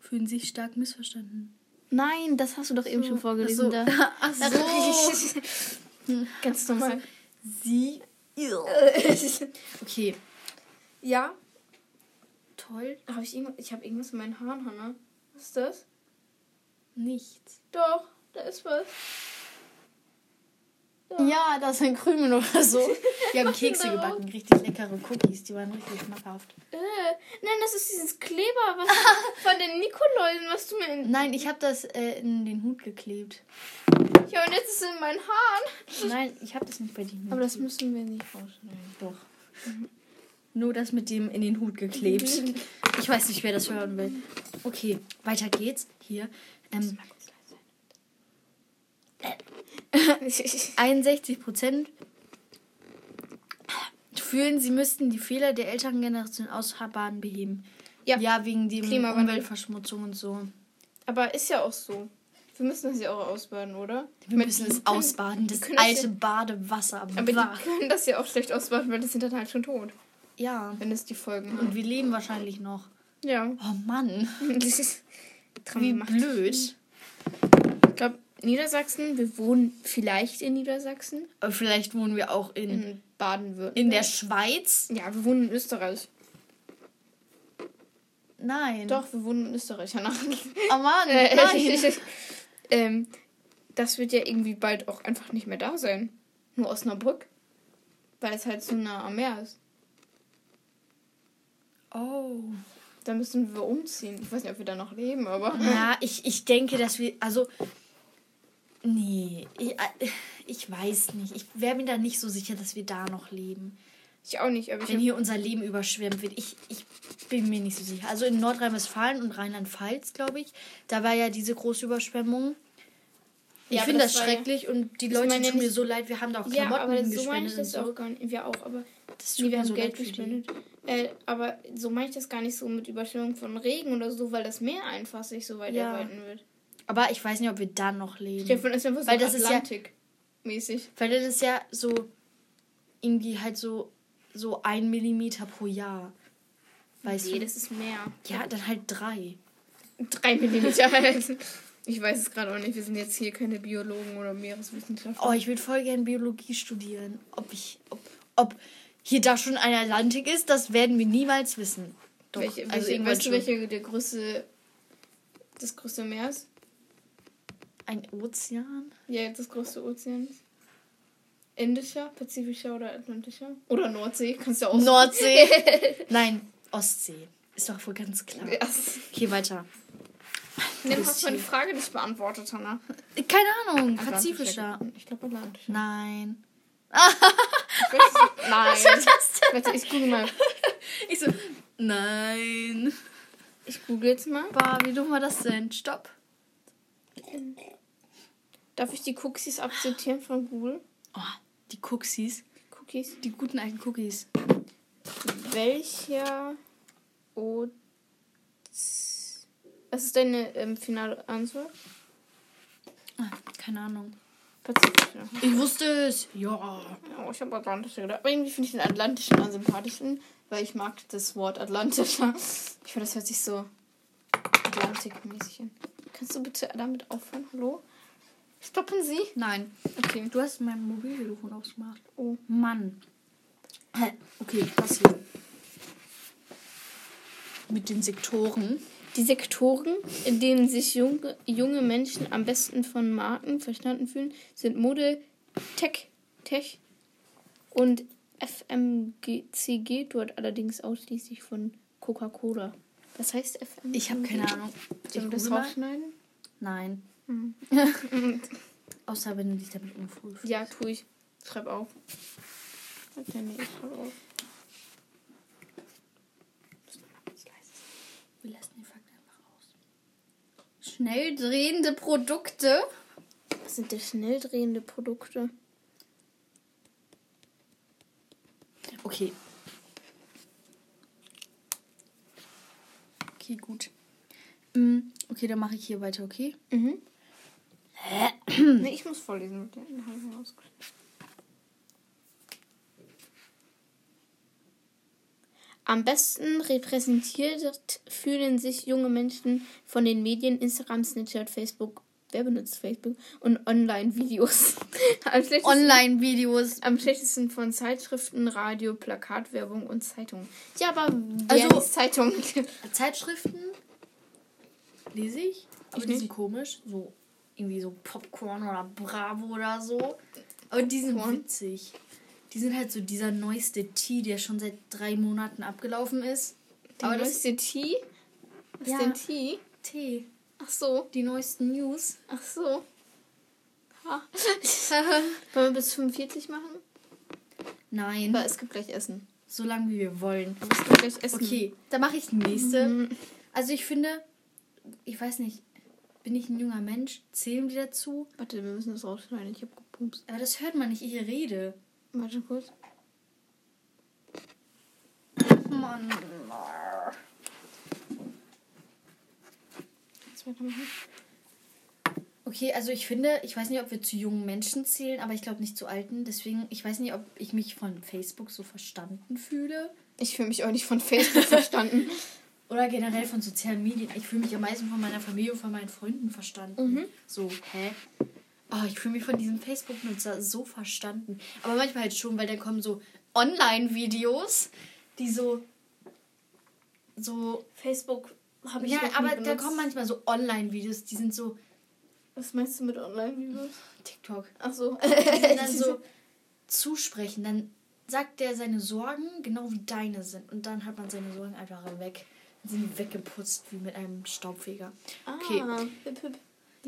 B: Fühlen sich stark missverstanden.
A: Nein, das hast du doch eben schon vorgelesen.
B: Ach
A: Da. [laughs]
B: so. Ach so. [laughs]
A: Ganz normal.
B: Sie. [laughs] Okay.
A: ja,
B: Toll.
A: habe ich. Ich habe irgendwas in meinen Haaren, Hanna. Was ist das?
B: Nichts.
A: Doch, da ist was.
B: Ja, das ist ein Krümel oder so. Wir haben [laughs] Kekse
A: darauf?
B: gebacken, richtig leckere Cookies. Die waren richtig schmackhaft.
A: Äh, nein, das ist dieses Kleber was [laughs] von den Nikoläusen, was du mir in.
B: Nein, ich habe das äh, in den Hut geklebt.
A: Ja, und jetzt ist es in meinen Haaren.
B: Nein, ich habe das nicht bei dir.
A: Aber das müssen wir nicht rausschneiden.
B: Doch. Nur das mit dem in den Hut geklebt. [laughs] Ich weiß nicht, wer das hören will. Okay, weiter geht's. Hier. Ähm, 61 Prozent fühlen, sie müssten die Fehler der älteren Generation ausbaden beheben.
A: Ja.
B: ja, wegen dem. Umweltverschmutzung und so.
A: Aber ist ja auch so. Wir müssen das ja auch ausbaden, oder?
B: Wir müssen es ausbaden, das
A: das
B: alte Badewasser.
A: Aber die können das ja auch schlecht ausbaden, weil die sind dann halt schon tot.
B: Ja.
A: Wenn es die Folgen
B: Und wir leben wahrscheinlich noch.
A: Ja.
B: Oh Mann, [laughs]
A: Das ist
B: wie blöd.
A: Ich glaube, Niedersachsen, wir wohnen vielleicht in Niedersachsen.
B: Aber vielleicht wohnen wir auch in,
A: In Baden-Württemberg.
B: in der Schweiz.
A: Ja, wir wohnen in Österreich.
B: Nein.
A: Doch, wir wohnen in Österreich. Hanna.
B: Oh Mann,
A: Äh,
B: nein. [laughs]
A: ähm, das wird ja irgendwie bald auch einfach nicht mehr da sein. Nur Osnabrück. Weil es halt so nah am Meer ist.
B: Oh.
A: Da müssen wir umziehen. Ich weiß nicht, ob wir da noch leben, aber.
B: Ja, ich, ich denke, dass wir. Also. Nee, ich, äh, ich weiß nicht. Ich wäre mir da nicht so sicher, dass wir da noch leben.
A: Ich auch nicht, aber ich
B: Wenn hier unser Leben überschwemmt wird. Ich, ich bin mir nicht so sicher. Also in Nordrhein-Westfalen und Rheinland-Pfalz, glaube ich, da war ja diese große Überschwemmung. Ich
A: Ja,
B: finde das,
A: das war ja-
B: schrecklich und die Leute
A: ja
B: tun mir so leid. Wir haben da auch
A: Ja,
B: Klamotten
A: aber so meine ich das
B: so.
A: auch gar nicht. Wir auch, aber
B: Das
A: nee,
B: tut
A: wir
B: mir
A: haben
B: so
A: Geld gespendet. Äh, aber so meine ich das gar nicht so mit Überschwemmung von Regen oder so, weil das Meer einfach sich so weit
B: Ja.
A: erweitern wird.
B: Aber ich weiß nicht, ob wir dann noch leben.
A: Stefan ist einfach so
B: Weil das ist ja-
A: Atlantik-mäßig.
B: Weil dann ist ja so irgendwie halt so, so ein Millimeter pro Jahr. Weißt
A: nee,
B: du?
A: das ist mehr.
B: Ja, dann halt drei.
A: Drei Millimeter [laughs] halt. Ich weiß es gerade auch nicht. Wir sind jetzt hier keine Biologen oder Meereswissenschaftler.
B: Oh, ich würde voll gern Biologie studieren. Ob ich, ob, ob hier da schon ein Atlantik ist, das werden wir niemals wissen. Doch,
A: welche,
B: also
A: welche, weißt du, welche der größte, das größte Meer ist?
B: Ein Ozean?
A: Ja, das größte Ozean ist? Indischer, Pazifischer oder Atlantischer? Oder Nordsee, kannst du auch
B: Nordsee? [laughs] Nein, Ostsee. Ist doch wohl ganz klar.
A: Ja.
B: Okay, weiter.
A: Dann hast du eine Frage nicht beantwortet, Hannah.
B: Keine Ahnung, pazifischer.
A: Ich glaube Atlantischer.
B: Nein. [laughs]
A: Ich weiß es nicht. Nein. Warte, ich google mal.
B: Ich so, nein.
A: Ich google jetzt mal.
B: Boah, wie dumm war das denn? Stopp.
A: Darf ich die Cookies akzeptieren von Google?
B: Oh, die Cookies.
A: Cookies.
B: Die guten alten Cookies.
A: Welcher Oz... Was ist deine ähm, finale Antwort?
B: Ah, keine Ahnung.
A: Pazifischer.
B: Ich wusste es. Ja.
A: Oh, ich habe Atlantischer gedacht. Aber irgendwie finde ich den Atlantischen am sympathischen, weil ich mag das Wort Atlantischer. Ich finde, das hört sich so Atlantikmäßig an. Kannst du bitte damit aufhören? Hallo? Stoppen Sie?
B: Nein.
A: Okay.
B: Du hast mein Mobiltelefon ausgemacht.
A: Oh.
B: Mann. Okay, das hier. Mit den Sektoren.
A: Die Sektoren, in denen sich junge, junge Menschen am besten von Marken verstanden fühlen, sind Mode, Tech, Tech und FMCG, dort allerdings ausschließlich von Coca-Cola. Was heißt FMCG?
B: Ich habe keine Ahnung.
A: Sollen wir das rausschneiden?
B: Nein. [laughs] [laughs] Außer wenn du dich damit fühlst.
A: Ja, tue ich. Schreib auf. Okay, nee, ich schreib auf.
B: Wir lassen die Fakten einfach aus. Schnell drehende Produkte.
A: Was sind denn schnell drehende Produkte?
B: Okay. Okay, gut. Mm, Okay, dann mache ich hier weiter, okay?
A: Mhm. [clears throat] nee, ich muss vorlesen mit der Inhalt herausgeschrieben. Am besten repräsentiert fühlen sich junge Menschen von den Medien Instagram, Snapchat, Facebook. Wer benutzt Facebook? Und Online-Videos. [laughs]
B: Online-Videos.
A: Am schlechtesten von Zeitschriften, Radio, Plakatwerbung und Zeitung. Ja, aber wer
B: Also-
A: Zeitung? [laughs]
B: Zeitschriften lese ich, aber
A: Ich
B: die
A: nicht.
B: sind komisch. So irgendwie so Popcorn oder Bravo oder so. Aber die sind witzig. Die sind halt so dieser neueste Tee, der schon seit drei Monaten abgelaufen ist.
A: Der
B: aber das
A: neueste Tee? Was
B: Ja.
A: ist denn Tee?
B: Tee.
A: Ach so.
B: Die neuesten News.
A: Ach so. Ha. [laughs] Wollen wir bis 45 machen?
B: Nein.
A: Aber es gibt gleich Essen.
B: So lange wie wir wollen.
A: Aber es gibt gleich Essen.
B: Okay, dann mache ich die nächste.
A: Mhm.
B: Also ich finde, ich weiß nicht, bin ich ein junger Mensch? Zählen die dazu?
A: Warte, wir müssen das rausschneiden. Ich hab gepupst.
B: Aber das hört man nicht, ich rede.
A: Warte kurz.
B: Mann.
A: Jetzt weitermachen.
B: Okay, also ich finde, ich weiß nicht, ob wir zu jungen Menschen zählen, aber ich glaube nicht zu alten. Deswegen, ich weiß nicht, ob ich mich von Facebook so verstanden fühle.
A: Ich fühle mich auch nicht von Facebook verstanden. [laughs]
B: Oder generell von sozialen Medien. Ich fühle mich am meisten von meiner Familie und von meinen Freunden verstanden.
A: Mhm.
B: So, hä? Oh, ich fühle mich von diesem Facebook-Nutzer so verstanden. Aber manchmal halt schon, weil da kommen so Online-Videos, die so. So.
A: Facebook habe ich
B: Ja,
A: noch nie
B: aber da kommen manchmal so Online-Videos, die sind so.
A: Was meinst du mit Online-Videos?
B: TikTok.
A: Ach so. [laughs]
B: Die sind dann so [laughs] zusprechen. Dann sagt der seine Sorgen genau wie deine sind. Und dann hat man seine Sorgen einfach weg. Dann sind die weggeputzt wie mit einem Staubfeger. Okay.
A: Ah, hip, hip.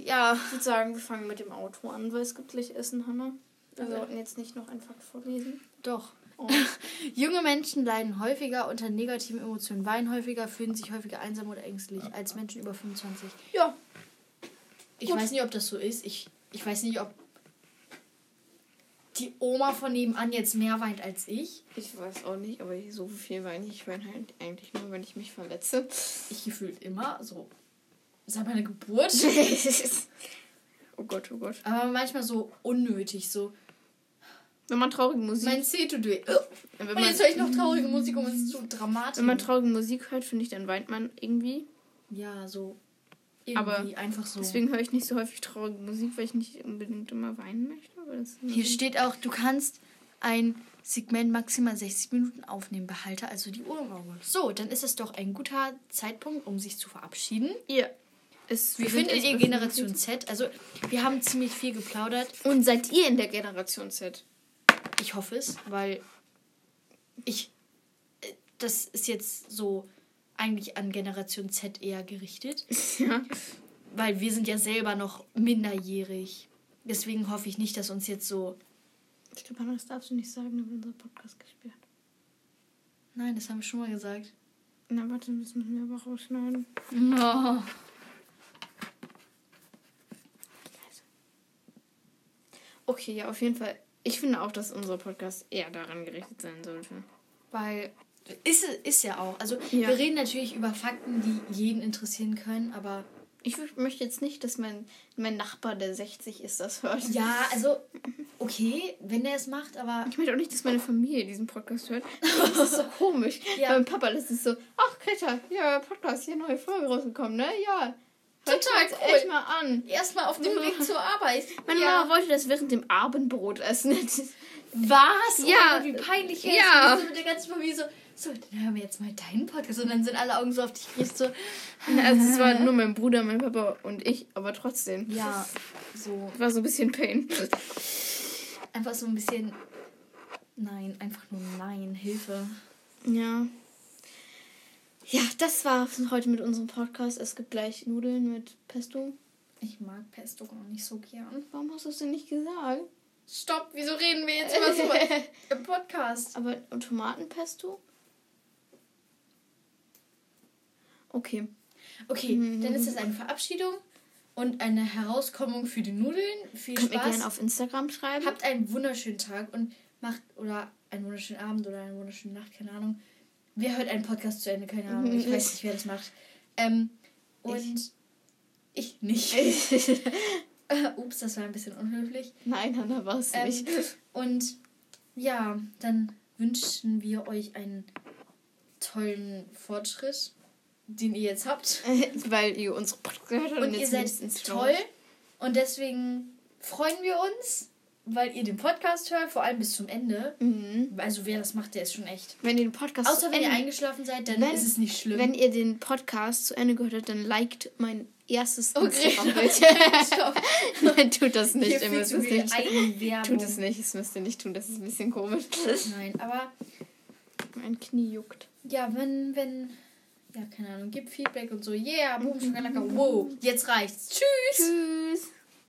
B: Ja.
A: Ich würde sagen, wir fangen mit dem Auto an, weil es gibt gleich Essen, Hannah. Wir sollten jetzt nicht noch ein Fakt vorlesen.
B: Doch.
A: Oh. [laughs]
B: Junge Menschen leiden häufiger unter negativen Emotionen, weinen häufiger, fühlen sich häufiger einsam oder ängstlich als Menschen über 25.
A: Ja,
B: Ich
A: Gut.
B: weiß nicht, ob das so ist. Ich ich weiß nicht, ob die Oma von nebenan jetzt mehr weint als ich.
A: Ich weiß auch nicht, aber so viel weine ich. Ich weine halt eigentlich nur, wenn ich mich verletze.
B: Ich gefühlt immer so. Seit meiner Geburt. [laughs]
A: oh Gott, oh Gott.
B: Aber manchmal so unnötig, so.
A: Wenn man traurige Musik.
B: Mein tut weh.
A: wenn
B: Und
A: man,
B: jetzt höre ich noch traurige Musik und es ist so dramatisch.
A: wenn man traurige Musik hört, finde ich, dann weint man irgendwie.
B: ja, so.
A: Aber
B: Irgendwie einfach so.
A: Deswegen höre ich nicht so häufig traurige Musik, weil ich nicht unbedingt immer weinen möchte. Aber das
B: Hier steht auch, du kannst ein Segment maximal 60 Minuten aufnehmen. Behalte also die Uhr im Auge. So, dann ist es doch ein guter Zeitpunkt, um sich zu verabschieden.
A: ja. Es
B: Wie
A: sind
B: findet ihr Generation. Z? Also, wir haben ziemlich viel geplaudert.
A: Und seid ihr in der Generation Z?
B: Ich hoffe es, weil ich. äh, Das ist jetzt so eigentlich an Generation Z eher gerichtet. [laughs]
A: ja.
B: Weil wir sind ja selber noch minderjährig. Deswegen hoffe ich nicht, dass uns jetzt so.
A: Ich glaube, das darfst du nicht sagen, wird unser Podcast gesperrt.
B: Nein, das haben wir schon mal gesagt.
A: Na, warte, das müssen wir aber rausschneiden.
B: No.
A: Okay, ja, auf jeden Fall. Ich finde auch, dass unser Podcast eher daran gerichtet sein sollte.
B: Weil. Ist, ist ja auch. Also,
A: Ja.
B: wir reden natürlich über Fakten, die jeden interessieren können, aber.
A: Ich möchte jetzt nicht, dass mein, mein Nachbar, der 60 ist, das hört.
B: Ja, also. Okay, wenn der es macht, aber.
A: Ich möchte auch nicht, dass meine Familie diesen Podcast hört. [laughs] Das ist so komisch.
B: Ja.
A: Mein Papa, das ist so, ach Greta, ja, Podcast, hier neue Folge rausgekommen, ne? Ja.
B: Total cool.
A: echt mal an.
B: Erstmal auf dem Weg zur Arbeit.
A: Meine
B: ja.
A: Mama wollte das während dem Abendbrot essen. [laughs]
B: Was?
A: Ja.
B: Oh, wie peinlich.
A: Ja.
B: So mit der ganzen Familie so. So, dann hören wir jetzt mal deinen Podcast. Und dann sind alle Augen so auf dich gerichtet. So.
A: Also es war nur mein Bruder, mein Papa und ich, aber trotzdem.
B: Ja, so.
A: War so ein bisschen Pain.
B: Einfach so ein bisschen. Nein, einfach nur nein. Hilfe.
A: Ja. Ja, das war heute mit unserem Podcast. Es gibt gleich Nudeln mit Pesto.
B: Ich mag Pesto gar nicht so gern.
A: Warum hast du es denn nicht gesagt?
B: Stopp, wieso reden wir jetzt immer so [laughs] im Podcast?
A: Aber Tomatenpesto? Okay.
B: Okay, dann ist das eine Verabschiedung und eine Herauskommung für die Nudeln. Viel
A: Könnt ihr
B: Spaß.
A: gerne auf Instagram schreiben.
B: Habt einen wunderschönen Tag und macht oder einen wunderschönen Abend oder eine wunderschöne Nacht, keine Ahnung. Wer hört einen Podcast zu Ende? Keine Ahnung. Ich weiß nicht, wer das macht. Ähm, und ich, nicht. [laughs] [laughs] Äh, Ups, das war ein bisschen unhöflich.
A: Nein, Hanna war es
B: Ähm,
A: nicht.
B: und ja, dann wünschen wir euch einen tollen Fortschritt, den ihr jetzt habt. [laughs]
A: Weil ihr unsere Podcast gehört habt
B: Und ihr
A: jetzt
B: seid toll. Und deswegen freuen wir uns, weil ihr den Podcast hört, vor allem bis zum Ende.
A: Mhm.
B: Also wer das macht, der ist schon echt.
A: Wenn ihr den Podcast
B: Außer wenn ihr eingeschlafen seid, dann
A: Wenn-
B: ist es nicht schlimm.
A: Wenn ihr den Podcast zu Ende gehört habt, dann liked mein erstes
B: Okay.
A: Instagram-Bild. [laughs] Nein, tut das nicht. Ihr müsst es nicht. Tut es nicht, das müsst ihr nicht tun, das ist ein bisschen komisch.
B: Nein, aber
A: Mein Knie juckt.
B: ja, wenn, wenn, ja, keine Ahnung, gibt Feedback und so, yeah, boom, shakalaka, wow, jetzt reicht's. Tschüss.
A: Tschüss.